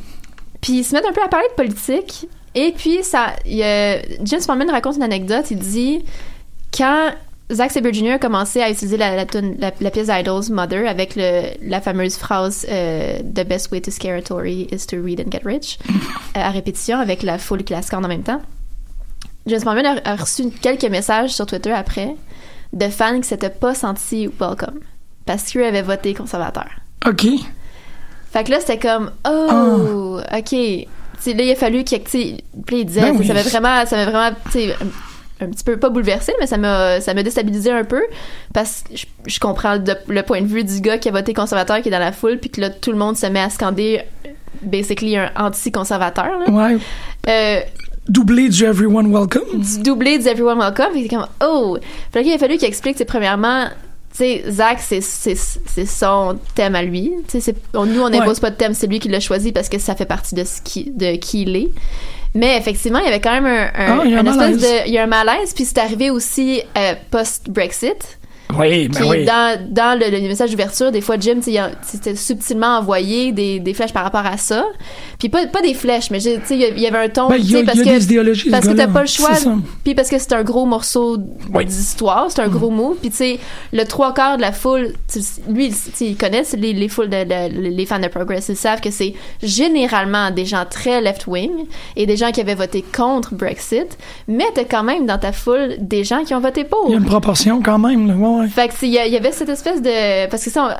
puis ils se mettent un peu à parler de politique. Et puis ça, y a- James Mormon raconte une anecdote. Il dit quand Zack Sabre Jr. a commencé à utiliser la, la, tune- la- la pièce d'Idols Mother avec le, la fameuse phrase euh, The best way to scare a Tory is to read and get rich euh, à répétition avec la foule qui la scande en même temps. James Mormon a, a reçu quelques messages sur Twitter après de fans qui s'étaient pas sentis welcome parce qu'eux avaient voté conservateur. OK. Fait que là, c'était comme, oh, ok. T'sais, là, il a fallu qu'il puis il disait, Ben oui. ça m'a vraiment, ça m'a vraiment, un, petit peu, pas bouleversé, mais ça m'a, ça m'a déstabilisé un peu, parce que je, je comprends le point de vue du gars qui a voté conservateur, qui est dans la foule, puis que là, tout le monde se met à scander, basically, un anti-conservateur. Ouais. Euh, Doublé du Everyone Welcome. du doublé du Everyone Welcome. Puis c'est comme, oh! Qu'il a fallu qu'il explique, c'est premièrement, sais, Zach, c'est, son thème à lui. On- nous, on Ouais. n'impose pas de thème, c'est lui qui l'a choisi parce que ça fait partie de, ce qui, de qui il est. Mais effectivement, il y avait quand même un, un, Ah, un espèce malaise. de, il y a un malaise, puis c'est arrivé aussi euh, post-Brexit. Oui, ben Puis oui. dans, dans le, le message d'ouverture, des fois, Jim, tu c'était subtilement envoyé des, des flèches par rapport à ça. Puis pas, pas des flèches, mais il y avait un ton, Ben, y a- parce y a que des idéologies, ce parce que t'as pas le choix. Puis parce que c'est un gros morceau Oui. d'histoire, c'est un gros mot. Puis tu sais, le trois quarts de la foule, lui, il connaît les, les foules de, de- les fans de Progress, ils savent que c'est généralement des gens très left-wing et des gens qui avaient voté contre Brexit, mais t'as quand même dans ta foule des gens qui ont voté pour. Il y a une proportion quand même. Là. Ouais. Fait que il y, avait cette espèce de parce que ça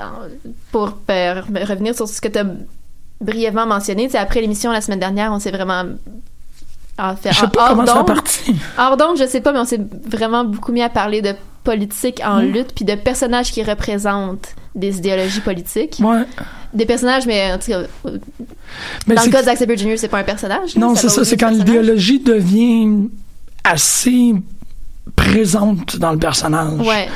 pour euh, revenir sur ce que tu as brièvement mentionné, après l'émission la semaine dernière, on s'est vraiment en fait Je sais pas comment ça a parti. hors d'onde, je sais pas, mais on s'est vraiment beaucoup mis à parler de politique en lutte puis de personnages qui représentent des idéologies politiques. Ouais. Des personnages, mais en tout cas, Mais dans le cas Zack Sabre Jr., c'est pas un personnage. Non, c'est ça. C'est quand l'idéologie devient assez présente dans le personnage. Ouais.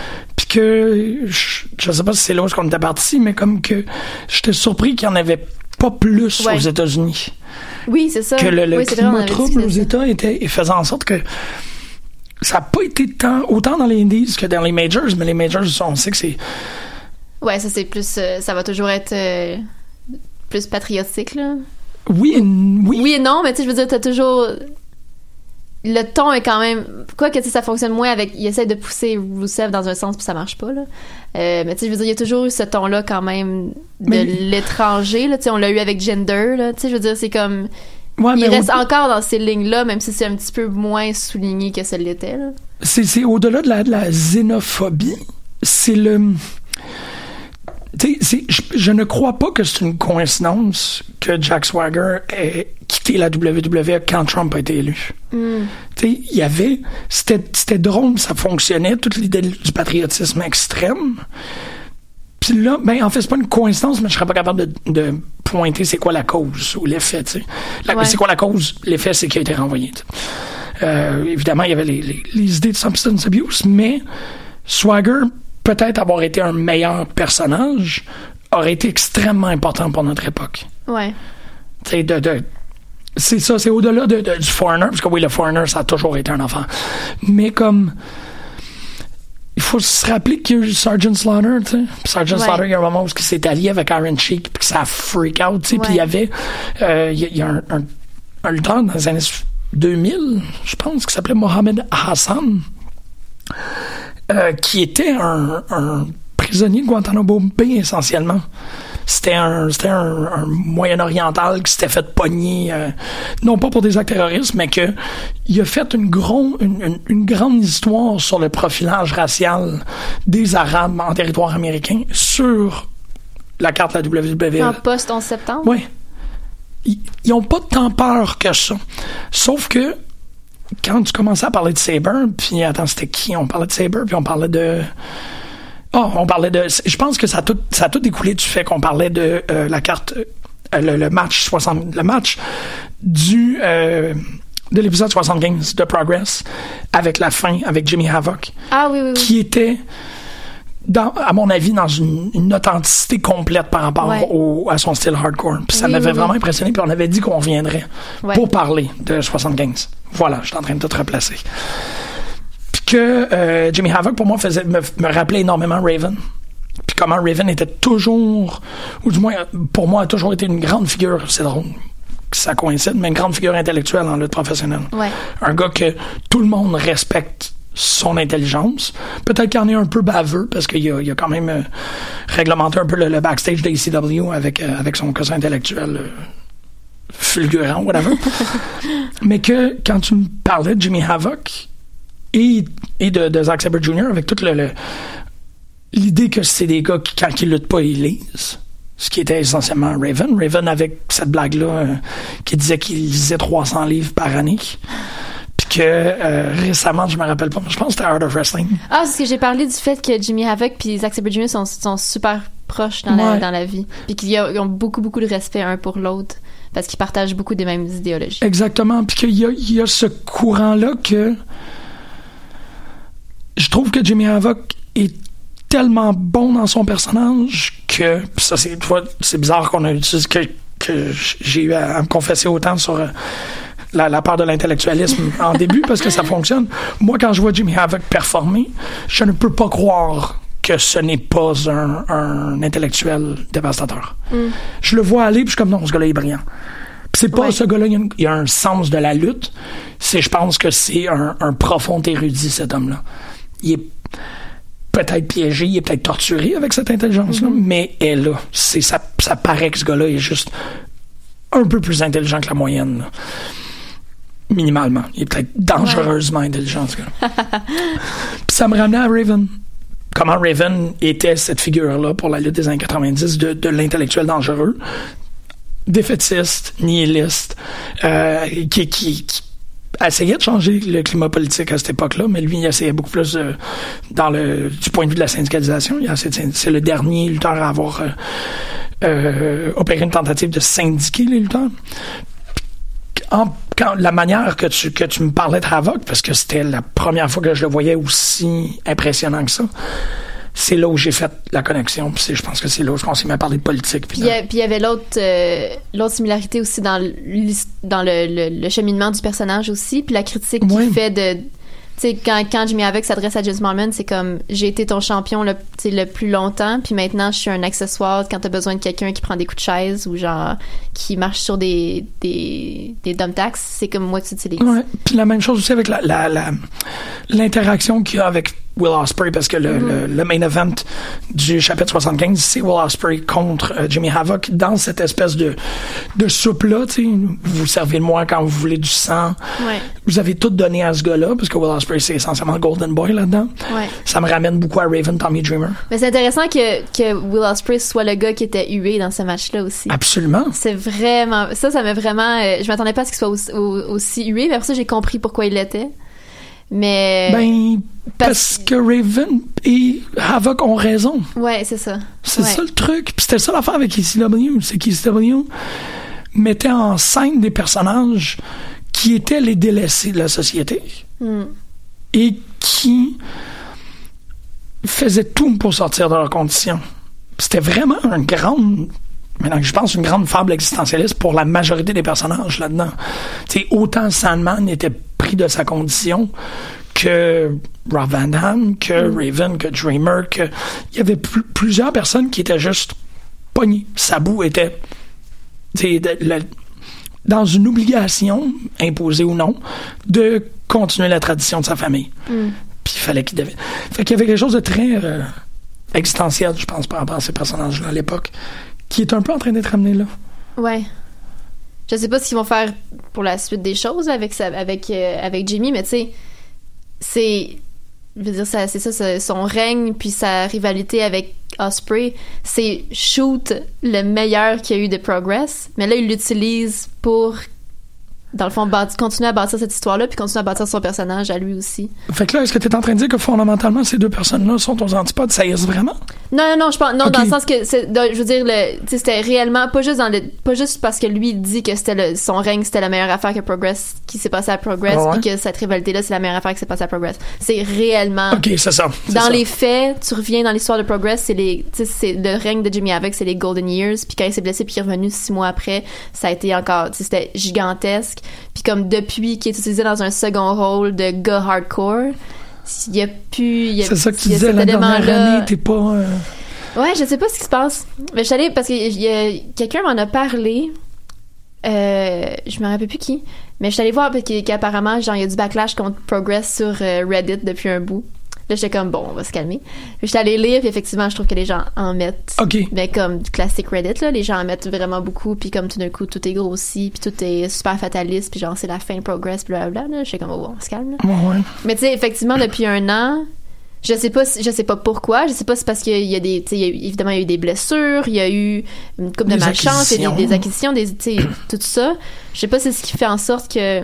Que, je, je sais pas si c'est là où on était parti, mais comme que j'étais surpris qu'il n'y en avait pas plus Ouais. aux États-Unis. Oui, c'est ça. Que le, le oui, vrai, climat trouble aux. États était, faisait en sorte que ça n'a pas été tant, autant dans les indies que dans les majors, mais les majors, on sait que c'est Ouais, ça c'est plus, euh, ça va toujours être euh, plus patriotique là. oui, et oui, Oui et non, mais tu sais, je veux dire, t'as toujours. Le ton est quand même. Quoi que tu sais, ça fonctionne moins avec. Il essaie de pousser Rousseff dans un sens, puis ça marche pas, là. Euh, mais tu sais, je veux dire, il y a toujours eu ce ton-là quand même de Mais- l'étranger, là. Tu sais, on l'a eu avec Gender, là. Tu sais, je veux dire, c'est comme. Ouais, il reste au- encore dans ces lignes-là, même si c'est un petit peu moins souligné que ça l'était, là. c'est, c'est au-delà de la, de la xénophobie, c'est le. Je, je ne crois pas que c'est une coïncidence que Jack Swagger ait quitté la WWE quand Trump a été élu. Hmm. Il y avait. C'était, drôle, ça fonctionnait, toute l'idée du patriotisme extrême. Puis là, ben, en fait, c'est pas une coïncidence, mais je serais pas capable de, de pointer c'est quoi la cause ou l'effet, Ouais. C'est quoi la cause? L'effet, c'est qu'il a été renvoyé. Euh, évidemment, il y avait les, les- les idées de substance abuse, mais Swagger, peut-être avoir été un meilleur personnage, aurait été extrêmement important pour notre époque. Ouais. Tu sais, de, de- c'est ça, c'est au-delà de, de- du Foreigner, parce que oui, le Foreigner, ça a toujours été un enfant. Mais comme. Il faut se rappeler qu'il y a eu Sergeant Slaughter, tu sais. Puis Sergeant Ouais. Slaughter, il y a un moment où il s'est allié avec Iron Sheik, puis que ça a freak out, tu sais. Puis il y avait. euh, il y a, il y a un, un, un lutteur dans les années 2000, je pense, qui s'appelait Mohamed Hassan, euh, qui était un, un prisonnier de Guantanamo Bay essentiellement. C'était un, c'était un, un Moyen-Oriental qui s'était fait pogner, euh, non pas pour des actes terroristes, mais que il a fait une, gros, une, une- une grande histoire sur le profilage racial des Arabes en territoire américain sur la carte de la WWE. En post 11 septembre? Oui. Ils, ils ont pas tant peur que ça. Sauf que quand tu commençais à parler de Saber, puis attends, c'était qui? On parlait de Saber, puis on parlait de. Oh, on parlait de. Je pense que ça a tout, ça a tout découlé du fait qu'on parlait de euh, la carte euh, le, le match 60, le match du euh, de l'épisode 75 de Progress avec la fin avec Jimmy Havoc Ah oui, oui, oui. qui était dans, à mon avis, dans une, une authenticité complète par rapport Ouais. au, à son style hardcore. Puis ça Oui, m'avait oui, vraiment impressionné, puis on avait dit qu'on reviendrait Ouais. pour parler de 75. Voilà, je suis en train de tout replacer. Puis que euh, Jimmy Havoc, pour moi, faisait, me, me rappelait énormément Raven. Puis comment Raven était toujours, ou du moins, pour moi, a toujours été une grande figure, c'est drôle que ça coïncide, mais une grande figure intellectuelle en lutte professionnelle. Ouais. Un gars que tout le monde respecte son intelligence. Peut-être qu'il en est un peu baveux parce qu'il a, il a quand même euh, réglementé un peu le, le backstage d'ACW avec, euh, avec son cousin intellectuel euh, fulgurant, whatever. Mais que quand tu me parlais de Jimmy Havoc et, et de, de Zack Sabre Jr. avec toute le, l'idée que c'est des gars qui, quand ils luttent pas, ils lisent. Ce qui était essentiellement Raven. Raven avec cette blague-là qui disait qu'il lisait 300 livres par année. Que euh, récemment, je me rappelle pas, mais je pense que c'était Art of Wrestling. Ah, parce que j'ai parlé du fait que Jimmy Havoc puis Zack Sabre Jr. sont, sont super proches dans, la, dans la vie. Puis qu'ils ont- beaucoup, beaucoup de respect un pour l'autre. Parce qu'ils partagent beaucoup des mêmes idéologies. Exactement. Puis qu'il y y a ce courant-là que je trouve que Jimmy Havoc est tellement bon dans son personnage que ça c'est c'est bizarre qu'on a utilisé que, que j'ai eu à, à me confesser autant sur euh, la, la part de l'intellectualisme en début parce que ça fonctionne. Moi, quand je vois Jimmy Havoc performer, je ne peux pas croire que ce n'est pas un, un intellectuel dévastateur. Je le vois aller, puis je suis comme non, ce gars-là est brillant. C'est pas Ouais. ce gars-là, il y a il un sens de la lutte. C'est, je pense que c'est un, un profond érudit, cet homme-là. Il est peut-être piégé, il est peut-être torturé avec cette intelligence-là, mais elle là. C'est, ça, ça paraît que ce gars-là est juste un peu plus intelligent que la moyenne. là. Minimalement. Il est peut-être dangereusement intelligent, ce gars Puis ça me ramenait à Raven. Comment Raven était cette figure-là pour la lutte des années 90 de, de l'intellectuel dangereux défaitiste, nihiliste, euh, qui, qui, qui essayait de changer le climat politique à cette époque-là, mais lui, il essayait beaucoup plus euh, dans le du point de vue de la syndicalisation. C'est le dernier lutteur à avoir euh, euh, opéré une tentative de syndiquer les lutteurs. En- quand, la manière que tu, que tu me parlais de Havoc, parce que c'était la première fois que je le voyais aussi impressionnant que ça, c'est là où j'ai fait la connexion. Puis je pense que c'est là où on s'est mis à parler de politique. puis il y avait l'autre euh, l'autre similarité aussi dans, dans le, le- le cheminement du personnage aussi, puis la critique Ouais. qu'il fait de... Sais, quand, quand Jimmy Havoc s'adresse à James Mormon, c'est comme j'ai été ton champion le, le plus longtemps, puis maintenant je suis un accessoire quand t'as besoin de quelqu'un qui prend des coups de chaise ou genre qui marche sur des des, des dump tax, c'est comme moi tu utilises. Ouais. Puis la même chose aussi avec la, la, la- l'interaction qu'il y a avec Will Ospreay, parce que le, le, le main event du chapitre 75, c'est Will Ospreay contre euh, Jimmy Havoc dans cette espèce de, de soupe-là. tu sais. Vous servez de moi quand vous voulez du sang. Ouais. Vous avez tout donné à ce gars-là, parce que Will Ospreay, c'est essentiellement Golden Boy là-dedans. Ouais. Ça me ramène beaucoup à Raven Tommy Dreamer. Mais c'est intéressant que, que Will Ospreay soit le gars qui était hué dans ce match-là aussi. Absolument. C'est vraiment ça, ça m'a vraiment. euh, je m'attendais pas à ce qu'il soit aussi, au- aussi hué, mais après ça j'ai compris pourquoi il l'était. Mais Ben, parce- parce que Raven et Havoc ont raison. ouais, c'est ça. C'est Ouais. ça le truc. Puis c'était ça l'affaire avec ECW. C'est qu'ECW mettait en scène des personnages qui étaient les délaissés de la société Hmm. et qui faisaient tout pour sortir de leurs conditions. C'était vraiment une grande, maintenant que je pense, une grande fable existentialiste pour la majorité des personnages là-dedans. Tu autant Sandman était pris de sa condition que Rob Van Damme, que Raven, que Dreamer, que il y avait pl- plusieurs personnes qui étaient juste pognées. Sabu était de- le- dans une obligation, imposée ou non, de continuer la tradition de sa famille. Puis il fallait qu'il devait. Fait qu'il y avait quelque chose de très euh, existentiel, je pense, par rapport à ces personnages-là à l'époque, qui est un peu en train d'être amené là. Ouais. Je sais pas ce qu'ils vont faire pour la suite des choses avec avec euh, avec Jimmy, mais tu sais, c'est je veux dire ça c'est ça son règne puis sa rivalité avec Osprey, c'est shoot le meilleur qu'il y a eu de Progress, mais là il l'utilise pour dans le fond bâti- continuer à bâtir cette histoire-là puis continuer à bâtir son personnage à lui aussi. Fait que là, est-ce que tu es en train de dire que fondamentalement, ces deux personnes-là sont aux antipodes? Ça y est vraiment? Non, non, non, je pense, non, dans le sens que, je veux dire, c'était réellement, pas juste dans le, pas juste parce que lui dit que c'était le, son règne, c'était la meilleure affaire que Progress, qui s'est passé à Progress, Ah ouais? puis que cette rivalité-là, c'est la meilleure affaire qui s'est passée à Progress. C'est réellement, Ok, c'est ça. dans ça. les faits, tu reviens dans l'histoire de Progress, c'est les, c'est le règne de Jimmy Havoc, c'est les Golden Years, puis quand il s'est blessé puis qu'il est revenu six mois après, ça a été encore, c'était gigantesque. Puis comme depuis qu'il est utilisé dans un second rôle de gars hardcore, il y a plus, C'est ça que tu disais la dernière année, t'es pas. euh, Ouais, je sais pas ce qui se passe. Mais je suis allée parce que quelqu'un m'en a parlé. Euh, je me rappelle plus qui. Mais je suis allée voir parce qu'apparemment, genre, il y a du backlash contre Progress sur euh, Reddit depuis un bout. Là, j'étais comme, bon, on va se calmer. Puis j'étais allée lire, puis effectivement, je trouve que les gens en mettent. Ok. Mais comme du classique Reddit, là, les gens en mettent vraiment beaucoup, puis comme tout d'un coup, tout est grossi, puis tout est super fataliste, puis genre, c'est la fin de Progress, puis blablabla, là. J'étais comme, oh, on se calme, là. Ouais, ouais. Mais tu sais, effectivement, depuis un an, je sais pas, si- je sais pas pourquoi. Je sais pas si c'est parce qu'il y a des, tu sais, il y a eu- évidemment, il y a eu des blessures, il y a eu une coupe de malchance, il y a des, des acquisitions. des, tu sais, tout ça. Je sais pas si c'est ce qui fait en sorte que,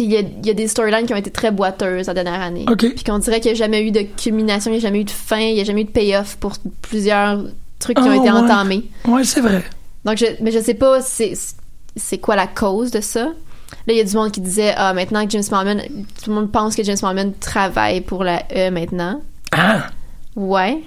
il y a, il y a des storylines qui ont été très boiteuses la dernière année. Ok. Puis qu'on dirait qu'il n'y a jamais eu de culmination, il n'y a jamais eu de fin, il n'y a jamais eu de payoff pour plusieurs trucs qui ont été ouais. entamés. Ouais, c'est vrai. Donc, je, mais je sais pas c'est, c'est quoi la cause de ça? Là, il y a du monde qui disait, ah, maintenant que James Smallman, tout le monde pense que James Smallman travaille pour la E maintenant. Ah, Ouais.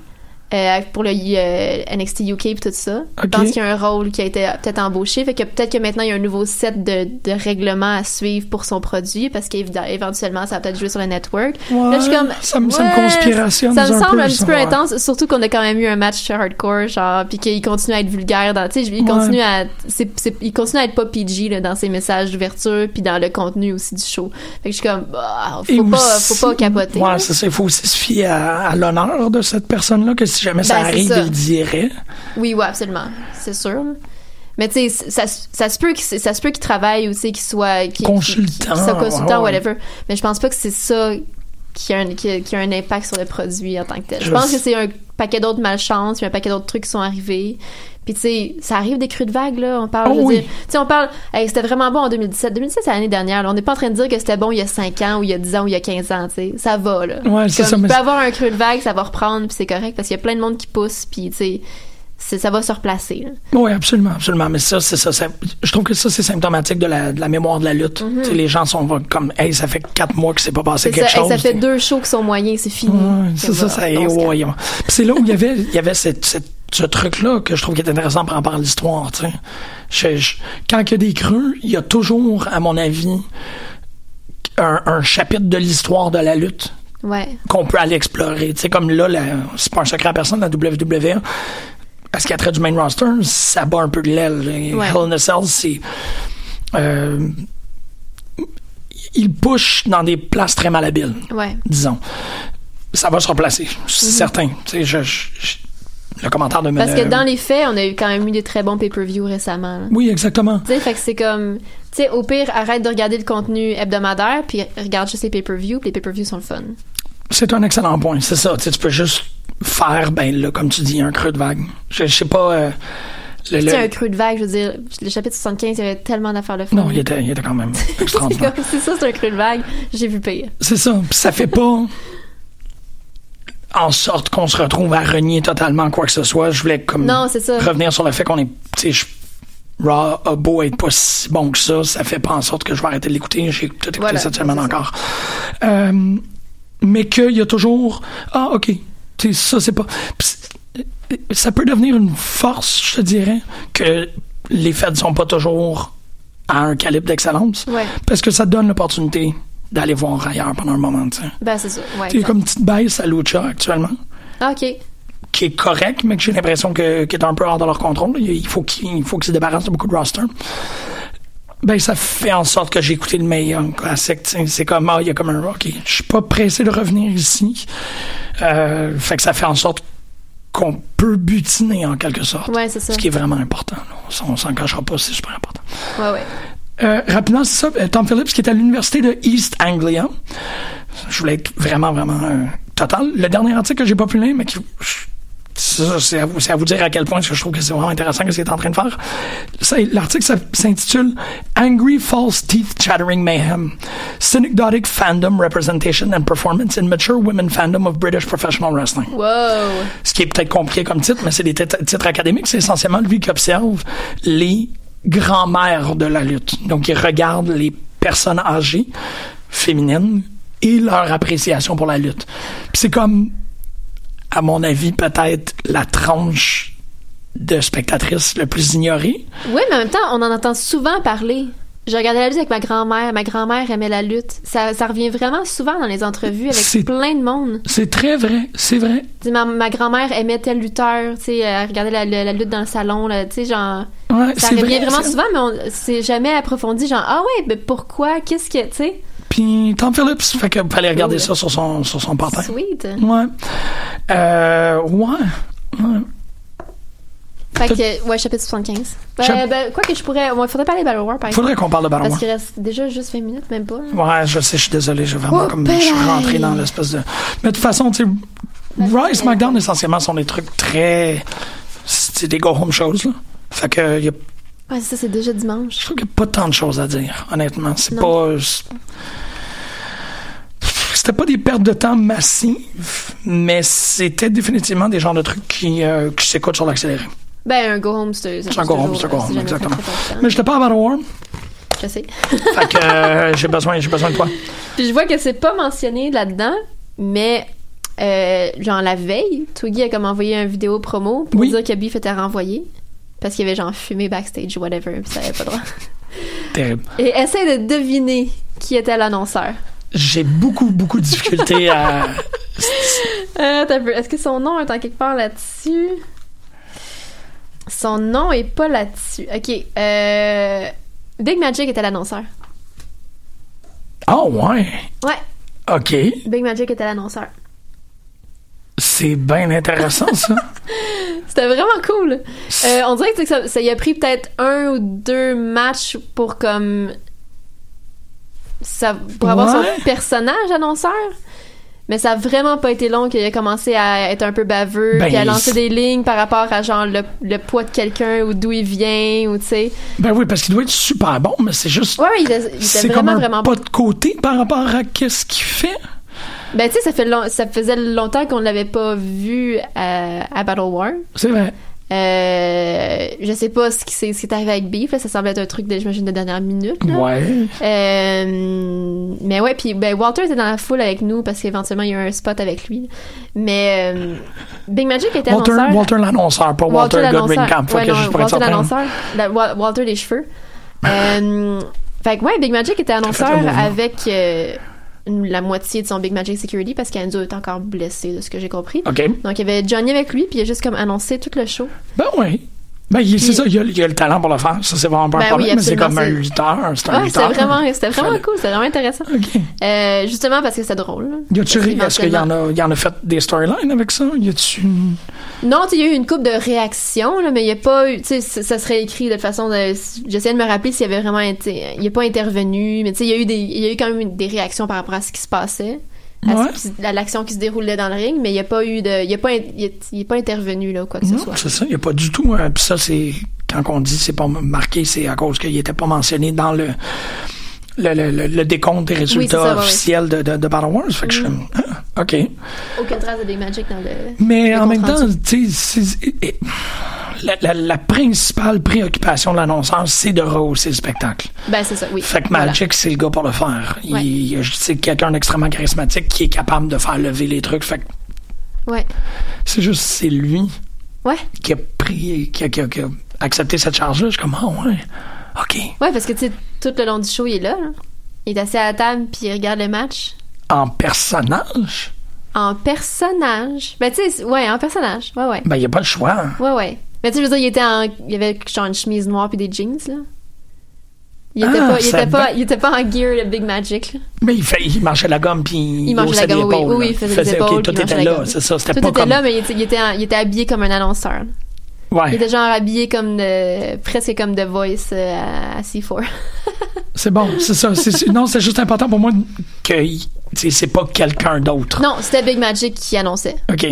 Euh, pour le euh, NXT UK et tout ça. Je pense qu'il y a un rôle qui a été peut-être embauché. Fait que peut-être que maintenant il y a un nouveau set de, de règlements à suivre pour son produit parce qu'éventuellement ça va peut-être jouer sur le network. ouais. Là, je suis comme, ça me, ça me ouais, conspirationne Ça me un semble peu, un petit peu ouais. intense, surtout qu'on a quand même eu un match hardcore, genre, puis qu'il continue à être vulgaire dans, tu sais, il Ouais. continue à, il continue à être pas PG là, dans ses messages d'ouverture, puis dans le contenu aussi du show. Fait que je suis comme, Et faut pas, aussi- faut pas capoter. Ouais, c'est ça. Il faut aussi se fier à, à l'honneur de cette personne-là, que si jamais ça Ben, c'est arrive, ça. il dirait. Oui, ouais, absolument, c'est sûr. Mais tu sais, ça, ça se peut qu'il ça se peut qu'il travaille aussi, qu'il soit qu'il- Consultant, qu'il soit consultant, ouais. whatever. Mais je pense pas que c'est ça qui a, un, qui, a, qui a un impact sur le produit en tant que tel. Je pense que c'est un paquet d'autres malchances, puis un paquet d'autres trucs qui sont arrivés. Puis tu sais, ça arrive des crues de vagues là. On parle, Oh je veux oui. dire, tu sais, on parle. hey, c'était vraiment bon en 2017. 2017 c'est l'année dernière. Là. On n'est pas en train de dire que c'était bon il y a 5 ans ou il y a 10 ans ou il y a 15 ans. Tu sais, ça va là. Ouais, c'est ça, mais peut c'est- avoir un creux de vague, ça va reprendre, puis c'est correct parce qu'il y a plein de monde qui pousse, puis tu sais, ça va se replacer. là. Oui, absolument, absolument. Mais ça, c'est ça. ça- je trouve que ça, c'est symptomatique de la, de la mémoire de la lutte. Sais, Les gens sont comme, hey, ça fait quatre mois que c'est pas passé quelque ça, hey, chose. ça fait deux shows qui sont moyens, c'est fini. Ouais, c'est ça, ça est, voyons. C'est là où il y avait, il y avait cette, cette- ce truc-là que je trouve qui est intéressant par rapport à l'histoire, quand il y a des creux, il y a toujours, à mon avis, un, un chapitre de l'histoire de la lutte Ouais. qu'on peut aller explorer. Tu sais, comme là, c'est pas un secret à personne, la WWE, à ce qui a trait du main roster, ça bat un peu de l'aile. Ouais. Hell in a Cell, c'est... Euh, il push dans des places très malhabiles Ouais. disons. Ça va se replacer, c'est certain. Je, je- je- le commentaire de Mhm. Parce que dans les faits, on a eu quand même eu des très bons pay-per-view récemment. là. Oui, exactement. Tu sais, fait que c'est comme, tu sais, au pire, arrête de regarder le contenu hebdomadaire, puis regarde juste les pay-per-view, puis les pay-per-view sont le fun. C'est un excellent point, c'est ça. Tu peux juste faire, ben là, comme tu dis, un creux de vague. Je, je sais pas... euh, le- le- un creux de vague, je veux dire, le chapitre 75, il y avait tellement d'affaires de fun. Non, il était, il était quand même c'est extraordinaire. c'est ça, c'est un creux de vague. J'ai vu pire. C'est ça. Puis ça fait pas en sorte qu'on se retrouve à renier totalement quoi que ce soit. Je voulais comme Non, c'est ça. revenir sur le fait qu'on est, tu sais, je- Raw a beau être pas si bon que ça, ça fait pas en sorte que je vais arrêter de l'écouter. J'ai tout écouté Voilà, cette semaine encore. Euh, mais qu'il y a toujours, ah, ok, sais, ça c'est pas, c'est- ça peut devenir une force, je te dirais, que les fêtes sont pas toujours à un calibre d'excellence. Ouais. Parce que ça te donne l'opportunité d'aller voir ailleurs pendant un moment, tu sais. Ben, c'est ça. Ouais. Il y a exact. comme une petite baisse à Lucha actuellement, OK. qui est correct, mais que j'ai l'impression que, qui est un peu hors de leur contrôle. Il faut qu'ils se débarrassent de beaucoup de roster. Ben, ça fait en sorte que j'ai écouté le meilleur classique. C'est comme, ah, il y a comme un, ok, je suis pas pressé de revenir ici. Euh, fait que ça fait en sorte qu'on peut butiner en quelque sorte. Ouais, c'est ça. Ce qui est vraiment important. là. On, s'en cachera pas, c'est super important. Ouais, ouais. Euh, rapidement, c'est ça. euh, Tom Phillips, qui est à l'université de East Anglia. Je voulais être vraiment, vraiment euh, total. Le dernier article que j'ai pas pu lire, mais qui, ça, c'est à, vous- c'est à vous dire à quel point je trouve que c'est vraiment intéressant ce qu'il est en train de faire. L'article ça s'intitule Angry False Teeth Chattering Mayhem Synecdotic Fandom Representation and Performance in Mature Women Fandom of British Professional Wrestling. Wow! Ce qui est peut-être compliqué comme titre, mais c'est des titres académiques. C'est essentiellement lui qui observe les grands-mères de la lutte. Donc, il regarde les personnes âgées, féminines, et leur appréciation pour la lutte. Puis c'est comme, à mon avis, peut-être la tranche de spectatrices le plus ignorée. Oui, mais en même temps, on en entend souvent parler. Je regardais la lutte avec ma grand-mère. Ma grand-mère aimait la lutte. Ça, ça revient vraiment souvent dans les entrevues avec plein de monde. C'est très vrai, c'est vrai. Ma, ma grand-mère aimait tel lutteur. Tu sais, elle regardait la, la- la lutte dans le salon. Tu sais, genre, Ouais, ça revient vrai, vraiment souvent, mais on c'est jamais approfondi. Genre, ah ouais, mais pourquoi? Qu'est-ce que, tu sais? Puis Tom Phillips, fait que fallait regarder ça sur son, sur son portail. Sweet. Ouais. Euh, ouais. ouais. Fait que, ouais, chapitre 75. Ben, Chap- ben, quoi que je pourrais. Il faudrait parler de Battle War, par exemple. Faudrait qu'on parle de Battle Parce War. qu'il reste déjà juste 20 minutes, même pas. Ouais, je sais, je suis désolé, j'ai vraiment Oh, comme je suis rentré dans l'espèce de. Mais de toute façon, tu sais, et SmackDown essentiellement sont des trucs très, c'est des go home shows là. Fait que y a, Ouais, ça, c'est déjà dimanche. je trouve qu'il n'y a pas tant de choses à dire, honnêtement. C'est pas, c'était pas des pertes de temps massives, mais c'était définitivement des genres de trucs qui, euh, qui s'écoutent sur l'accéléré. Ben, un go home, c'est un go home, c'est un go home, exactement. Mais j'étais pas à Battle War, Je sais. fait que euh, j'ai besoin, j'ai besoin de toi. Puis je vois que c'est pas mentionné là-dedans, mais euh, genre la veille, Twiggy a comme envoyé une vidéo promo pour Oui. dire que Beef était renvoyé parce qu'il avait genre fumé backstage ou whatever, puis ça avait pas le droit. Terrible. Et essaie de deviner qui était l'annonceur. J'ai beaucoup, beaucoup de difficultés à. Euh, Est-ce que son nom est en quelque part là-dessus? Son nom est pas là-dessus. Ok. Euh, Big Magic était l'annonceur. Oh, ouais. Ouais, OK. Big Magic était l'annonceur. C'est bien intéressant, ça. C'était vraiment cool. Euh, on dirait que ça, ça y a pris peut-être un ou deux matchs pour comme ça pour avoir Ouais. son personnage annonceur. Mais ça a vraiment pas été long qu'il a commencé à être un peu baveux, Ben, puis à lancer des lignes par rapport à genre le, le poids de quelqu'un ou d'où il vient ou tu sais. ben oui, parce qu'il doit être super bon, mais c'est juste. Ouais, il il était vraiment un vraiment pas de côté par rapport à qu'est-ce qu'il fait. Ben tu sais ça fait long- ça faisait longtemps qu'on l'avait pas vu à, à Battle War. C'est vrai. Euh, je sais pas ce qui s'est ce qui est arrivé avec Beef, là, ça semble être un truc de j'imagine de dernière minute. là. Ouais. Euh, mais ouais, puis ben, Walter était dans la foule avec nous parce qu'éventuellement il y a eu un spot avec lui. Mais euh, Big Magic était Walter, annonceur. Walter l'annonceur, pas Walter, Goodwin Camp. Ouais, non, Walter l'annonceur. La- Wa- Walter les cheveux. euh, fait que ouais, Big Magic était annonceur avec euh, la moitié de son Big Magic Security parce qu'Enzo est encore blessé de ce que j'ai compris. Donc il y avait Johnny avec lui puis il a juste comme annoncé tout le show. Ben oui. Ben, il- c'est ça, il a, il a le talent pour le faire. Ça, c'est vraiment pas un Ben oui, problème, mais c'est comme un lutteur. C'est un Ouais, c'était vraiment, c'était vraiment cool, c'était vraiment intéressant. Euh, justement parce que c'était drôle. Y a-tu Est-ce qu'il y en a, y en a fait des storylines avec ça? Y a-tu. Non, il y a eu une coupe de réactions, là, mais il n'y a pas eu, tu sais, ça ça serait écrit de façon de, j'essayais de me rappeler s'il y avait vraiment été, il n'y a pas intervenu, mais tu sais, il y a eu des, il y a eu quand même des réactions par rapport à ce qui se passait, à, Ouais. qui- à l'action qui se déroulait dans le ring, mais il n'y a pas eu de, il n'y a pas, il a- il pas intervenu, là, ou quoi que ce soit. c'est ça, il n'y a pas du tout. hein. Puis ça, c'est. Quand on dit c'est pas marqué, c'est à cause qu'il n'était pas mentionné dans le. Le, le, le- décompte des résultats ça, ouais, ouais. officiels de, de, de Battle Wars. Fait que je ah, OK. Aucune trace de Big Magic dans le. Mais en même temps, tu la, la, la principale préoccupation de l'annonceur, c'est de rehausser le spectacle. Ben, c'est ça, oui. Fait que Voilà. Magic, c'est le gars pour le faire. Ouais. Il, c'est quelqu'un d'extrêmement charismatique qui est capable de faire lever les trucs. Fait que Ouais. c'est juste, c'est lui Ouais. qui a pris, qui a, qui a- qui a accepté cette charge-là. Je suis comme, ah ouais, OK. Ouais, parce que, tu sais, tout le long du show, il est là, là. Il est assis à la table, puis il regarde le match. En personnage, En personnage. Ben, tu sais, ouais, en personnage. Ouais, ouais. ben, il n'y a pas le choix. hein. Ouais, ouais. Mais tu sais, je veux dire, il était en. Il avait genre une chemise noire puis des jeans, là. Il était, Ah, pas, il, était pas, il était pas en gear de Big Magic, là. Mais il, fait, il marchait la gomme, puis il, Il mangeait la gomme, oui, épaules, oui, il faisait les OK, épaules, tout puis il était mangeait là, c'est ça. C'était Tout pas était comme... là, mais il était, il était, il était habillé comme un annonceur. Ouais, Il était genre habillé comme de. presque comme The Voice euh, à, à C4. c'est bon, c'est ça. Non, c'est juste important pour moi que il- tu c'est pas quelqu'un d'autre. non, c'était Big Magic qui annonçait. OK.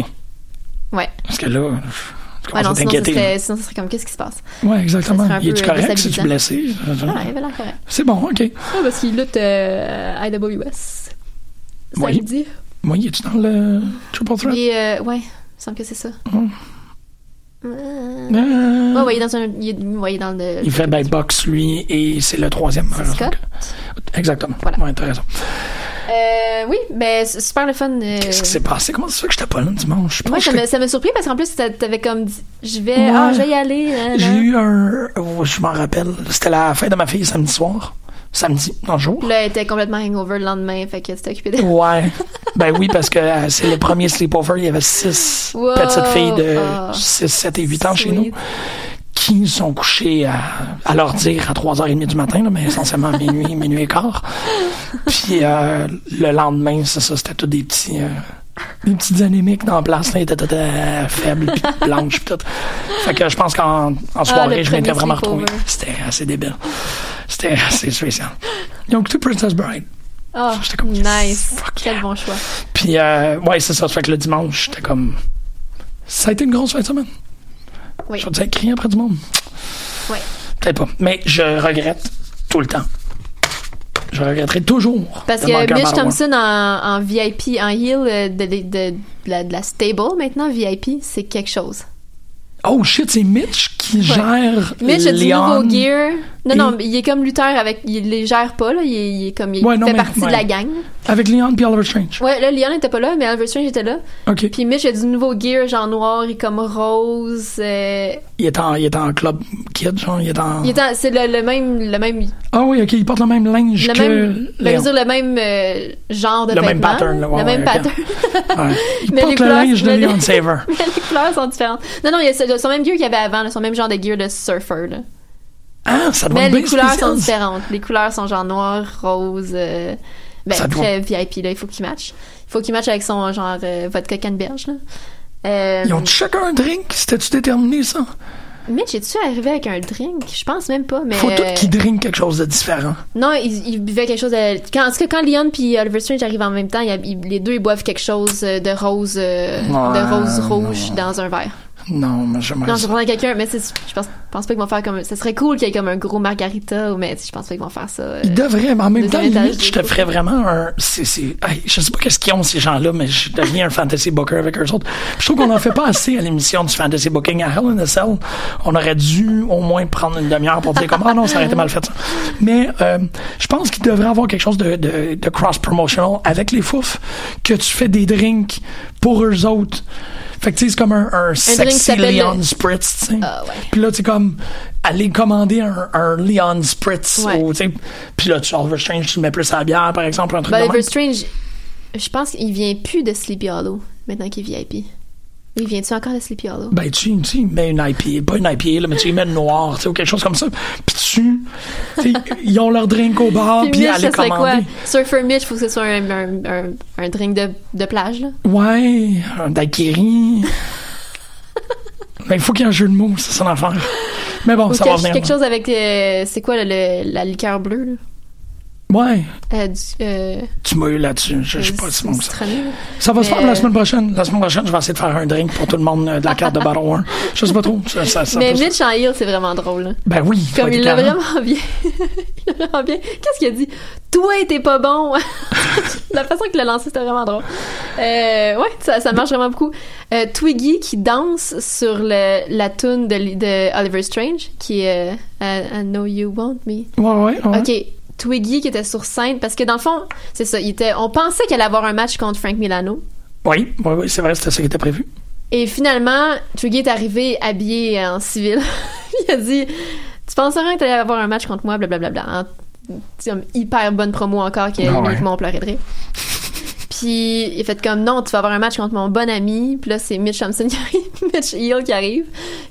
Ouais. Parce que là, je Ouais, commence non, à sinon, t'inquiéter. sinon, ça serait comme, qu'est-ce qui se passe? Ouais, exactement. Il peu, euh, correct? C'est-tu déstabilisant. blessé? Ah, il l'air correct. C'est bon, OK. Ouais, parce qu'il lutte euh, à IWS. Oui. Samedi. Il est-tu dans le Triple Threat? Et, euh, ouais, il me semble que c'est ça. Hum. Euh, Ouais, ouais, il est dans un. Il est, ouais, il est dans le. Il fait ben box, lui, et c'est le troisième. C'est Scott? Exactement. Voilà. Ouais, t'as raison. Euh, oui, ben, c'est super le fun. euh, Qu'est-ce qui s'est passé? Comment ça fait que j'étais pas là dimanche? Ouais, ça m'a, ça m'a surpris parce qu'en plus, t'a- t'avais comme dit, je vais, Ouais. ah, je vais y aller. nan, j'ai nan. eu un... oh, je m'en rappelle. C'était la fête de ma fille samedi soir. Samedi, dans le jour. Là, elle était complètement hangover le lendemain, fait que c'était occupé de. Ouais. Ben oui, parce que euh, c'est le premier sleepover. Il y avait six Wow. petites filles de Ah. 6, 7 et 8 ans chez nous qui sont couchées à, à leur dire à 3h30 du matin, là, mais essentiellement à minuit, minuit et quart. Puis euh, le lendemain, c'est ça, c'était tous des petits... euh, des petites anémiques dans la place, là, étaient faibles, puis blanches, puis tout. Fait que je pense qu'en en soirée, Ah, je m'étais vraiment retrouvé. C'était assez débile. C'était assez spécial. Ils ont écouté Princess Bride. Ah, J'étais comme, yes, nice. fuck Quel yeah. bon choix. Puis, euh, ouais, c'est ça. Ça fait que le dimanche, j'étais comme. Ça a été une grosse fin de semaine. Oui. Je vais dire crier après du monde. Ouais. Peut-être pas. Mais je regrette tout le temps. Je regretterai toujours. Parce que Mitch. Thompson en, en VIP, en heel euh, de, de, de, de la, stable, maintenant, VIP, c'est quelque chose. Oh shit, c'est Mitch qui gère. Mitch a du Leon. nouveau gear. Non, non, mais il est comme lutteur avec. Il les gère pas, là. Il est, il est comme. Il Ouais, non, fait mais- partie ouais. de la gang. Avec Leon puis Oliver Strange. Ouais, là, Leon était pas là, mais Albert Strange était là. Ok. Puis Mitch a du nouveau gear, genre noir et comme rose. euh, Il est en, il est en club kid, genre. Il est en. il est en- c'est le, le même, le même, le Ah oui, ok. Il porte le même linge que. même, ben, je Léon. veux dire le même euh, genre de Le même pattern, là, ouais, le même ouais, ok. pattern. Ouais. Il Mais porte le couleurs- linge de mais les- Leon Saver. mais les couleurs sont différentes. Non, non, il y a ce- son même gear qu'il y avait avant, là, son même genre de gear de surfer. Là. Ah, ça doit Mais les couleurs sont différentes. Les couleurs sont genre noir, rose, euh, ben, Ça doit- très VIP, là. Il faut qu'il matche. Il faut qu'il matche avec son genre euh, vodka canneberge, là. Euh, Ils ont chacun un drink? C'était-tu déterminé, ça? Mitch, es-tu arrivé avec un drink? Je pense même pas, mais... Faut tout euh, qu'ils drinkent quelque chose de différent. Non, il, il buvait quelque chose de... Quand, en tout cas, quand Leon puis Oliver Strange arrivent en même temps, les deux, ils boivent quelque chose euh, de rose, euh, Ouais, de rose rouge non. dans un verre. Non, mais j'aimerais Non, je prends quelqu'un, mais c'est- je pense, pense pas qu'ils vont faire comme... Ça serait cool qu'il y ait comme un gros margarita, ou- mais je pense pas qu'ils vont faire ça. euh. Ils devraient, mais en même temps, limite, je te ferais vraiment un. C'est, c'est, hey, je sais pas qu'est-ce qu'ils ont, ces gens-là, mais je deviens un fantasy booker avec eux autres. Je trouve qu'on en fait pas assez à l'émission du fantasy booking à Hell in a Cell. On aurait dû au moins prendre une demi-heure pour dire comme, ah non, ça aurait été mal fait ça. Mais, euh, je pense qu'il devrait avoir quelque chose de, de, de cross-promotional avec les fouf, que tu fais des drinks pour eux autres. Fait que tu sais, c'est comme un, un qui sexy Leon le- Spritz, tu sais. Ah, ouais. Puis là, tu sais, comme, aller commander un, un Leon Spritz. Ouais. tu sais. Puis là, tu Oliver Strange, tu mets plus à la bière, par exemple, un truc Ben, de. Strange, je pense qu'il vient plus de Sleepy Hollow, maintenant qu'il est VIP. Oui, viens-tu encore de Sleepy Hollow? Ben, tu, tu mets une IPA, pas une IPA, là, mais tu mets une noire, tu sais, ou quelque chose comme ça. Puis tu, tu ils ont leur drink au bar, Puis aller ça serait quoi? commander. Surfer Mitch, faut que ce soit un, un, un, un drink de, de plage, là. Ouais, un daiquiri. Mais il faut qu'il y ait un jeu de mots, c'est ça l'affaire. Mais bon, Ou ça va venir. quelque chose avec, euh, c'est quoi, le, le- la liqueur bleue, là? Ouais, Euh, du, euh, tu m'as eu là-dessus. Je je sais pas euh, si bon que ça. Ça va se faire la semaine prochaine. La semaine prochaine, je vais essayer de faire un drink pour tout le monde euh, de la carte de Battle War. Je sais pas trop. Ça, ça, ça Mais Mitch en heel, c'est vraiment drôle, là. Ben oui. Comme il l'a vraiment bien. il l'a vraiment bien. Qu'est-ce qu'il a dit? Toi, t'es pas bon. La façon qu'il l'a lancé, c'était vraiment drôle. Ouais, ça, ça marche vraiment beaucoup. Twiggy qui danse sur le, la tune de, de Oliver Strange, qui est I, I Know You Want Me. Ouais, ouais, ouais. Ok, Twiggy qui était sur scène, parce que dans le fond, c'est ça, il était, on pensait qu'elle allait avoir un match contre Frank Milano. Oui, oui, oui, c'est vrai, c'était ça qui était prévu. Et finalement, Twiggy est arrivé habillé en civil. il a dit Tu penserais que t'allais avoir un match contre moi, blablabla. C'est comme hyper bonne promo encore qui a Ah ouais. uniquement pleuré de rire. Puis il fait comme non, tu vas avoir un match contre mon bon ami. Puis là, c'est Mitch Thompson qui arrive, Mitch Hill qui arrive.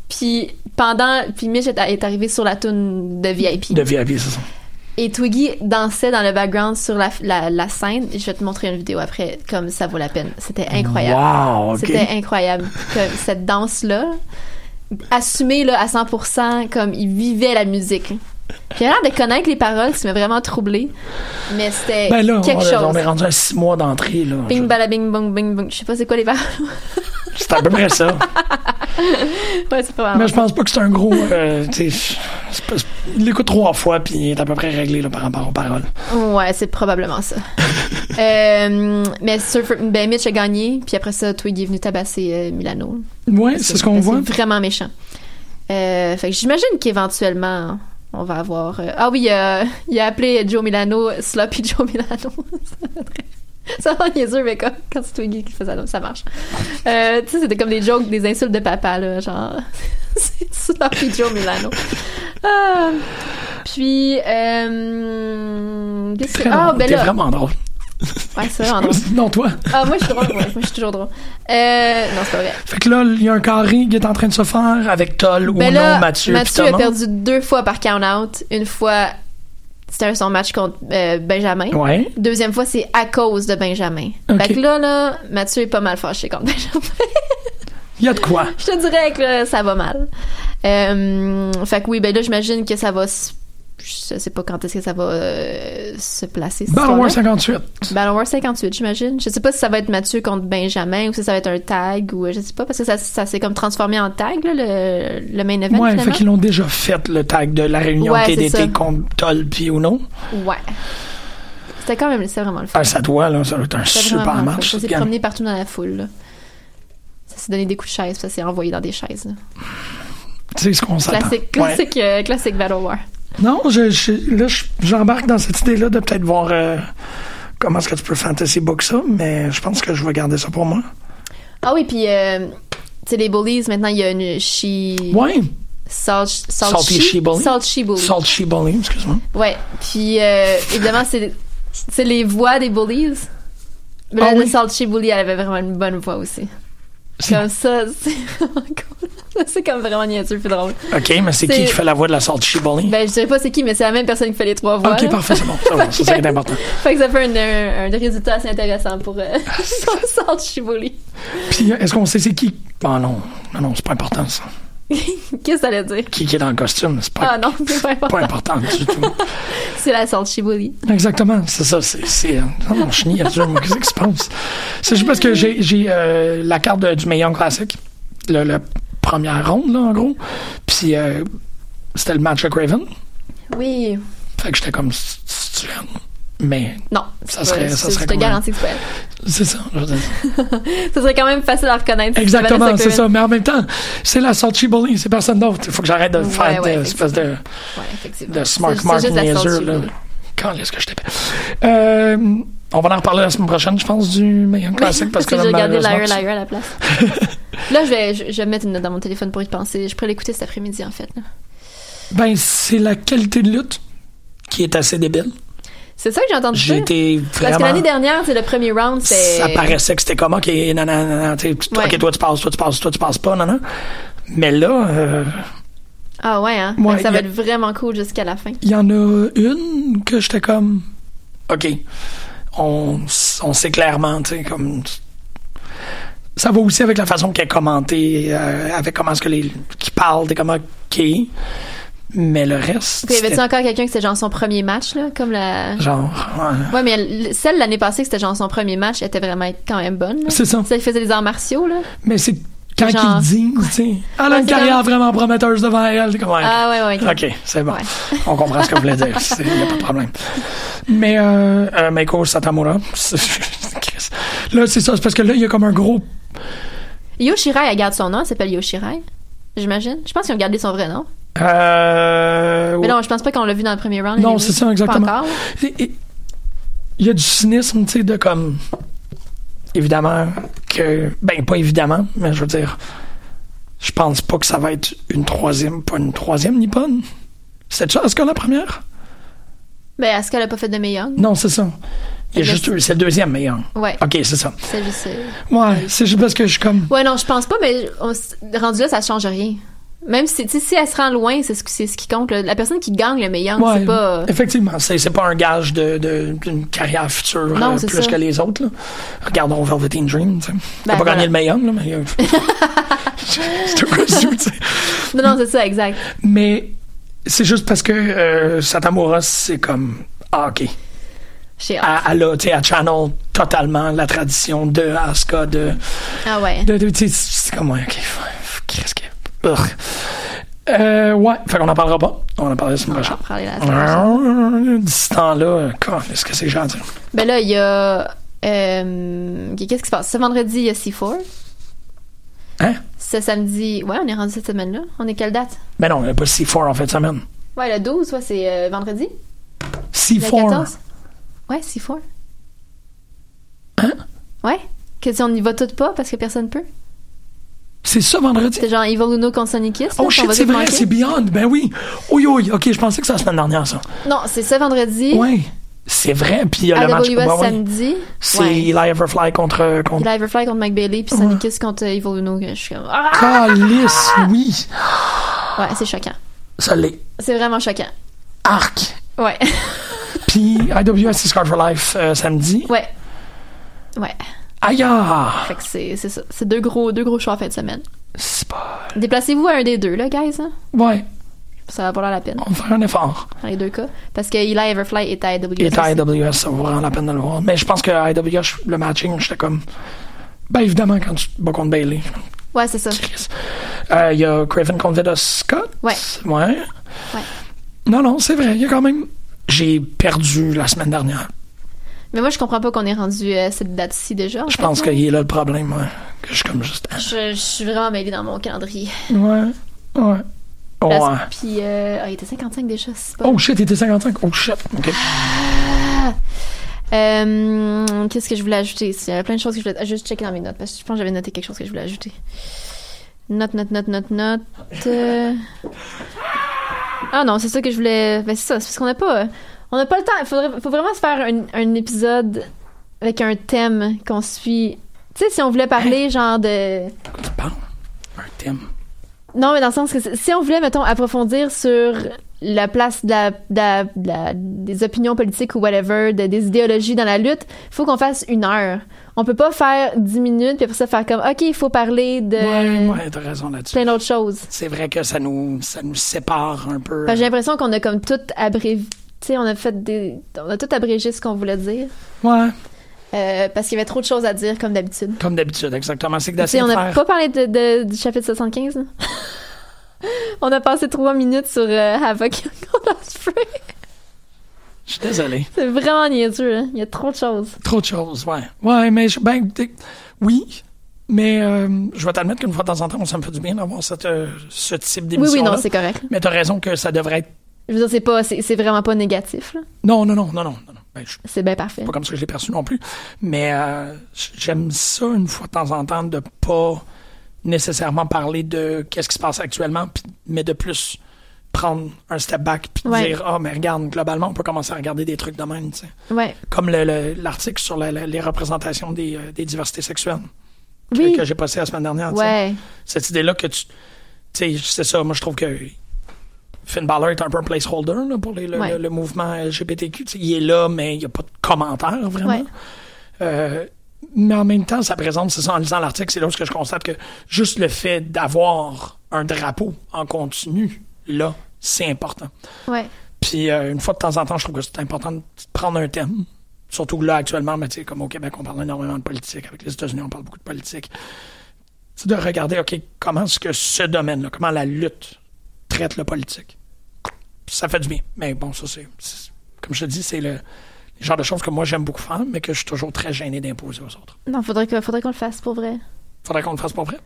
Puis pendant, puis Mitch est, est arrivé sur la tune de VIP. De VIP, c'est ça. Et Twiggy dansait dans le background sur la, la, la scène. Je vais te montrer une vidéo après, comme ça vaut la peine. C'était incroyable. Wow. C'était incroyable. Comme cette danse-là, assumée là, à 100%, comme il vivait la musique. J'ai l'air de connaître les paroles, ça m'a vraiment troublé. Mais c'était Ben quelque on, chose. on est rendu à six mois d'entrée, là. Bing bada bing bong bing bong. Je sais pas c'est quoi les paroles. C'est à peu près ça. Ouais, c'est pas Mais je pense pas que c'est un gros. euh, c'est pas- il l'écoute trois fois, puis il est à peu près réglé là, par rapport aux paroles. Ouais, c'est probablement ça. euh, mais Surfer, ben Mitch a gagné, puis après ça, Twig est venu tabasser euh, Milano. Ouais, c'est ce qu'on voit. Vraiment méchant. Euh, fait que j'imagine qu'éventuellement, on va avoir. euh, Ah oui, il a, il a appelé Joe Milano Sloppy Joe Milano. ça va niaiseux, mais quand, quand c'est Twiggy qui fait ça, ça marche. Euh, tu sais, c'était comme des jokes, des insultes de papa, là, genre. c'est Sloppy Joe Milano. Ah. Puis, euh. qu'est-ce que- Ah, ben là. vraiment drôle. Ouais, c'est vraiment drôle. Non, toi. Ah, moi, je suis drôle. Ouais, moi, je suis toujours drôle. Euh, non, c'est pas vrai. Fait que là, il y a un carré qui est en train de se faire avec Toll ou Ben non, là, Mathieu. Mathieu a perdu deux fois par count-out. Une fois, c'était son match contre euh, Benjamin. Ouais. Deuxième fois, c'est à cause de Benjamin. Ok. Fait que là, là, Mathieu est pas mal fâché contre Benjamin. Il y a de quoi. Je te dirais que là, ça va mal. Euh, fait que oui, ben là, j'imagine que ça va... se- Je sais pas quand est-ce que ça va euh, se placer. Battle War histoire-là. 58. Battle War 58, j'imagine. Je sais pas si ça va être Mathieu contre Benjamin ou si ça va être un tag ou euh, je sais pas parce que ça, ça s'est comme transformé en tag là, le, le main event Ouais, fait finalement. qu'ils l'ont déjà fait, le tag de la réunion Ouais, c'est. TDT contre Toll puis Uno. Ouais. C'était quand même, c'était vraiment le fun. Ah, ça doit, là, ça doit être un super match. Ça s'est promené partout dans la foule. là. Ça s'est donné des coups de chaise, ça s'est envoyé dans des chaises. là. Tu sais ce qu'on s'attend. Classique, Ouais. classique, euh, classique Battle War. Non, je, je- là, je- j'embarque dans cette idée-là de peut-être voir euh, comment est-ce que tu peux fantasy book ça, mais je pense que je vais garder ça pour moi. Ah oui, puis euh, tu sais les bullies maintenant il y a une she Ouais, salt, salt Salty she, bully. salt she bully. Salt She Bully, excuse-moi. Ouais, puis euh, évidemment c'est les voix des bullies. Mais Ah là, oui. Salt She Bully, elle avait vraiment une bonne voix aussi. Comme ça, c'est vraiment cool. C'est comme vraiment niaiseux puis drôle. OK, mais c'est qui qui fait la voix de la Salt She Bully? Ben, je dirais pas c'est qui, mais c'est la même personne qui fait les trois voix. OK, là. parfait, c'est bon. Ça, va, ça, c'est important. Fait que ça fait un, un, un résultat assez intéressant pour euh, Salt She Bully. Puis, est-ce qu'on sait c'est qui? Ah non, non, non, c'est pas important, ça. Qu'est-ce que ça veut dire? Qui, qui est dans le costume, c'est pas, Ah non, c'est pas pas important. important du tout. C'est la Salt She Bully. Exactement, c'est ça. C'est, c'est, euh, non, suis niaiseux, moi, qu'est-ce qui se passe? C'est juste parce que j'ai, j'ai euh, la carte de- du Classic, le, le première ronde, là, en gros. Puis euh, c'était le match à Craven. Oui. Fait que j'étais comme, mais Non. Ça serait- ça serait Je te garantis que c'est ça. Ça serait quand même facile à reconnaître. Exactement, c'est ça. Mais en même temps, c'est la sortie bully, c'est personne d'autre. Il faut que j'arrête de faire des espèces de, de smart mark niaiseux, là. Quand est-ce que je t'ai euh, On va en reparler la semaine prochaine, je pense, du Mayon Classic, parce que j'ai là, regardé Liar Liar à la place. là, je vais, je, je vais mettre une note dans mon téléphone pour y penser. Je pourrais l'écouter cet après-midi, en fait. là. Ben, c'est la qualité de lutte qui est assez débile. C'est ça que j'ai entendu J'ai été Parce que vraiment. l'année dernière, c'est le premier round, c'est. Ça paraissait que c'était comme, OK, non, non, non, non, tu sais, Ouais. OK, toi tu passes, toi tu passes, toi tu passes pas, non, non. Mais là, euh, Ah ouais, hein? Ouais, ça va a- être vraiment cool jusqu'à la fin. il y en a une que j'étais comme, OK, on, on sait clairement, tu sais, comme. Ça va aussi avec la façon qu'elle est commentée, euh, avec comment est-ce que les. qui parlent, t'es comme, OK. Mais le reste. Puis, y avait-tu encore quelqu'un que c'était genre son premier match, là? Comme la. Genre, ouais. Ouais, mais celle l'année passée, que c'était genre son premier match, elle était vraiment quand même bonne. C'est ça. Celle qui faisait des arts martiaux, là. Mais c'est quand Genre- ils disent, tu sais, elle a Ouais, une carrière comme- vraiment prometteuse devant elle. comme, ouais, Ah ouais, ouais. OK, c'est bon. Ouais. On comprend ce que vous voulez dire. Il n'y a pas de problème. Mais euh, euh, Meiko Satamura, là, c'est ça. C'est parce que là, il y a comme un gros... Yoshirai, elle garde son nom, elle s'appelle Yoshirai. J'imagine. Je pense qu'ils ont gardé son vrai nom. Euh, Mais non, je pense pas qu'on l'a vu dans le premier round. Non, c'est ça, exactement. Il y a du cynisme, tu sais, de comme... Évidemment que... Ben, pas évidemment, mais je veux dire... Je pense pas que ça va être une troisième, pas une troisième nippone. C'est est-ce que la première? Ben, est-ce qu'elle a pas fait de meilleur? Non, c'est ça. Il y a juste, c'est le deuxième meilleur. Ouais. OK, c'est ça. C'est juste. Ouais, c'est juste parce que je suis comme... Ouais, non, je pense pas, mais on rendu là, ça change rien. Même si, si elle se rend loin, c'est ce, ce qui compte. là. La personne qui gagne le meilleur, Ouais, c'est pas. Effectivement, c'est, pas un gage de, de- d'une carrière future Non, euh, plus ça. que les autres. Là. Regardons Velveteen Dream. Il a Ben, pas gagné voilà. le meilleur, là, mais. euh, c'est un costume. Non, non, c'est ça, exact. Mais c'est juste parce que euh, Satamura, c'est comme. Ah, OK. Elle, elle a, elle channel totalement la tradition de Asuka, de, Ah ouais. de, de- c'est comme, ouais, ok, qu'est-ce que. Euh, ouais, fait qu'on en parlera pas. On en parlera la semaine On prochaine. semaine prochaine. D'ici ce temps-là, euh, qu'est-ce que c'est dire? Ben là, il y a. euh, Qu'est-ce qui se passe? Ce vendredi, il y a C4. Hein? Ce samedi. Ouais, on est rendu cette semaine-là. On est quelle date? Ben non, il n'y a pas C4 en fait de semaine. Ouais, le 12, ouais, c'est euh, vendredi. Le C4. 14. Ouais, C4. Hein? Ouais. Que si on n'y va toutes pas parce que personne peut? C'est ça vendredi? C'est genre Evil Uno contre Sonic Kiss. Oh shit, c'est vrai, c'est Beyond. Ben oui. Oui, oui, ok, je pensais que c'était la semaine dernière, ça. Non, c'est ce vendredi. Ouais. C'est vrai, puis il y a le match. AWS oui. samedi. C'est. Eli Everfly contre. contre... Puis Everfly contre Mike Bailey, puis Sonic Kiss contre Evil Uno. Je suis comme. Ah! Calice, oui. Ouais, c'est choquant. Ça l'est. C'est vraiment choquant. Arc. Ouais. Puis IWS c'est Scarred for Life euh, samedi. ouais. Ouais. Aïe! ah! Fait que c'est c'est ça. C'est deux gros, deux gros choix en fin de semaine. C'est pas. Déplacez-vous à un des deux, là, guys. hein? Ouais, Ça va valoir la peine, on va faire un effort. dans les deux cas. Parce que Eli Everfly est à AWS. Il est à. IWS, ça vaut vraiment la peine de le voir. Mais je pense que IWS, le matching, j'étais comme. Ben évidemment, quand tu bats contre Bailey. Ouais, c'est ça. Euh, Il y a Craven contre Veda Scott. Ouais. Ouais. Non, non, c'est vrai. Il y a quand même. J'ai perdu la semaine dernière. Mais moi, je comprends pas qu'on ait rendu à cette date-ci déjà. Je pense qu'il est là le problème, ouais. Que je suis comme juste. Je, je suis vraiment mêlée dans mon calendrier. Ouais. Ouais. Ouais. Puis, euh, ah, il était 55 déjà, c'est pas. Oh shit, il était 55. Oh shit. OK. Euh, Qu'est-ce que je voulais ajouter? Il y avait plein de choses que je voulais ah, juste checker dans mes notes parce que je pense que j'avais noté quelque chose que je voulais ajouter. Note, note, note, note, note. euh. Ah non, c'est ça que je voulais. Ben, c'est ça, c'est parce qu'on n'a pas. On n'a pas le temps. Il faudrait, faut vraiment se faire un, un épisode avec un thème qu'on suit. Tu sais, si on voulait parler genre de. Tu parles? Un thème? Non, mais dans le sens que si on voulait, mettons, approfondir sur la place de la, de la- de la- des opinions politiques ou whatever, de- des idéologies dans la lutte, il faut qu'on fasse une heure. On peut pas faire dix minutes puis après ça faire comme, OK, il faut parler de Ouais, ouais, t'as raison là-dessus. plein d'autres choses. C'est vrai que ça nous, ça nous sépare un peu. J'ai l'impression qu'on a comme tout abrévé. Tu sais, on a fait des. On a tout abrégé ce qu'on voulait dire. Ouais, Euh, parce qu'il y avait trop de choses à dire, comme d'habitude. comme d'habitude, exactement. C'est que d'essayer on n'a pas parlé de, de- du chapitre 75, là. on a passé trois minutes sur euh, Havoc Osprey. Je suis désolé. C'est vraiment niaiseux, hein. Il y a trop de choses. Trop de choses, ouais. Ouais, mais je- ben, oui, mais euh, je vais t'admettre qu'une fois de temps en temps, ça me fait du bien d'avoir cette, euh, ce type Oui, d'émission oui, non, c'est correct. Mais t'as raison que ça devrait être... Je veux dire, c'est pas, c'est, c'est vraiment pas négatif, là. Non, non, non, non, non, non. Ben, C'est bien parfait. pas comme ça que je l'ai perçu non plus. Mais euh, j'aime ça une fois de temps en temps de pas nécessairement parler de qu'est-ce qui se passe actuellement, puis- mais de plus prendre un step back puis Ouais. dire ah mais regarde globalement on peut commencer à regarder des trucs de même tu sais Ouais. comme le- le- l'article sur la- la- les représentations des, euh, des diversités sexuelles que, Oui. que j'ai passé la semaine dernière. Ouais. cette idée là que tu tu sais c'est ça moi je trouve que Finn Balor est un peu un placeholder là, pour les- le, Ouais. le- le mouvement LGBTQ. Il est là, mais il n'y a pas de commentaire vraiment. Ouais. Euh, mais en même temps, sa présence, c'est ça, en lisant l'article, c'est là où je constate que juste le fait d'avoir un drapeau en continu, là, c'est important. Ouais. Puis euh, une fois de temps en temps, je trouve que c'est important de prendre un thème. Surtout que là, actuellement, mais comme au Québec, on parle énormément de politique. Avec les États-Unis, on parle beaucoup de politique. C'est de regarder, OK, comment est-ce que ce domaine-là, comment la lutte traite le politique. Puis ça fait du bien. Mais bon, ça, c'est. Comme je te dis, c'est le, le genre de choses que moi, j'aime beaucoup faire, mais que je suis toujours très gêné d'imposer aux autres. Non, faudrait, que, faudrait qu'on le fasse pour vrai. Faudrait qu'on le fasse pour vrai?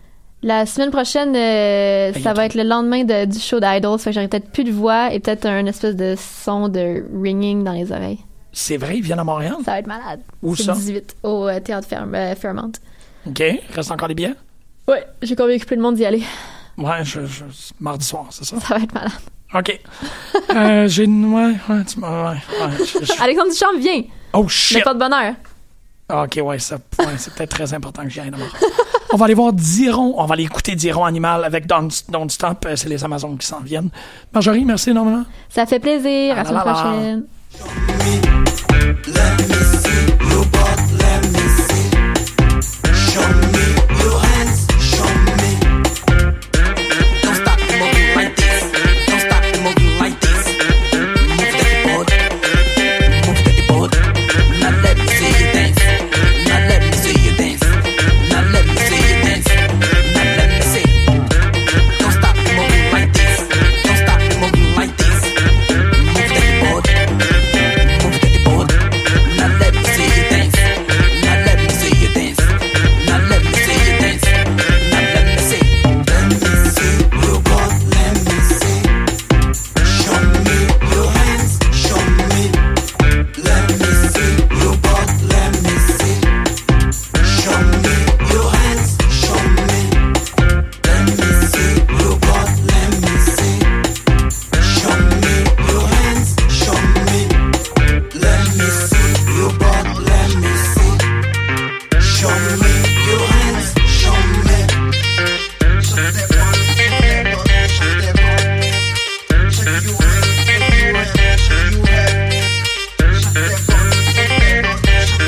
La semaine prochaine, euh, Ben, ça va être le lendemain de- du show d'Idols. Fait que j'aurai peut-être plus de voix et peut-être un espèce de son de ringing dans les oreilles. C'est vrai, ils viennent à Montréal? Ça va être malade. Où ça? le 18 au euh, théâtre euh, Fairmont. OK. Reste encore des billets? Ouais, j'ai convaincu plein de monde d'y aller. Ouais, je, je- mardi soir, c'est ça? Ça va être malade. OK. euh, j'ai une. Ouais, ouais, tu m'as. Ouais, ouais, je- je- Alexandre Duchamp vient, Oh mais shit! pas de bonheur. Ah, Ok, ouais, ça, ouais, c'est peut-être très important que j'y aille d'abord. on va aller voir Diron, on va aller écouter Diron Animal avec Don't, Don't Stop, euh, c'est les Amazones qui s'en viennent. Marjorie, merci énormément. Ça fait plaisir. À la Ah semaine prochaine.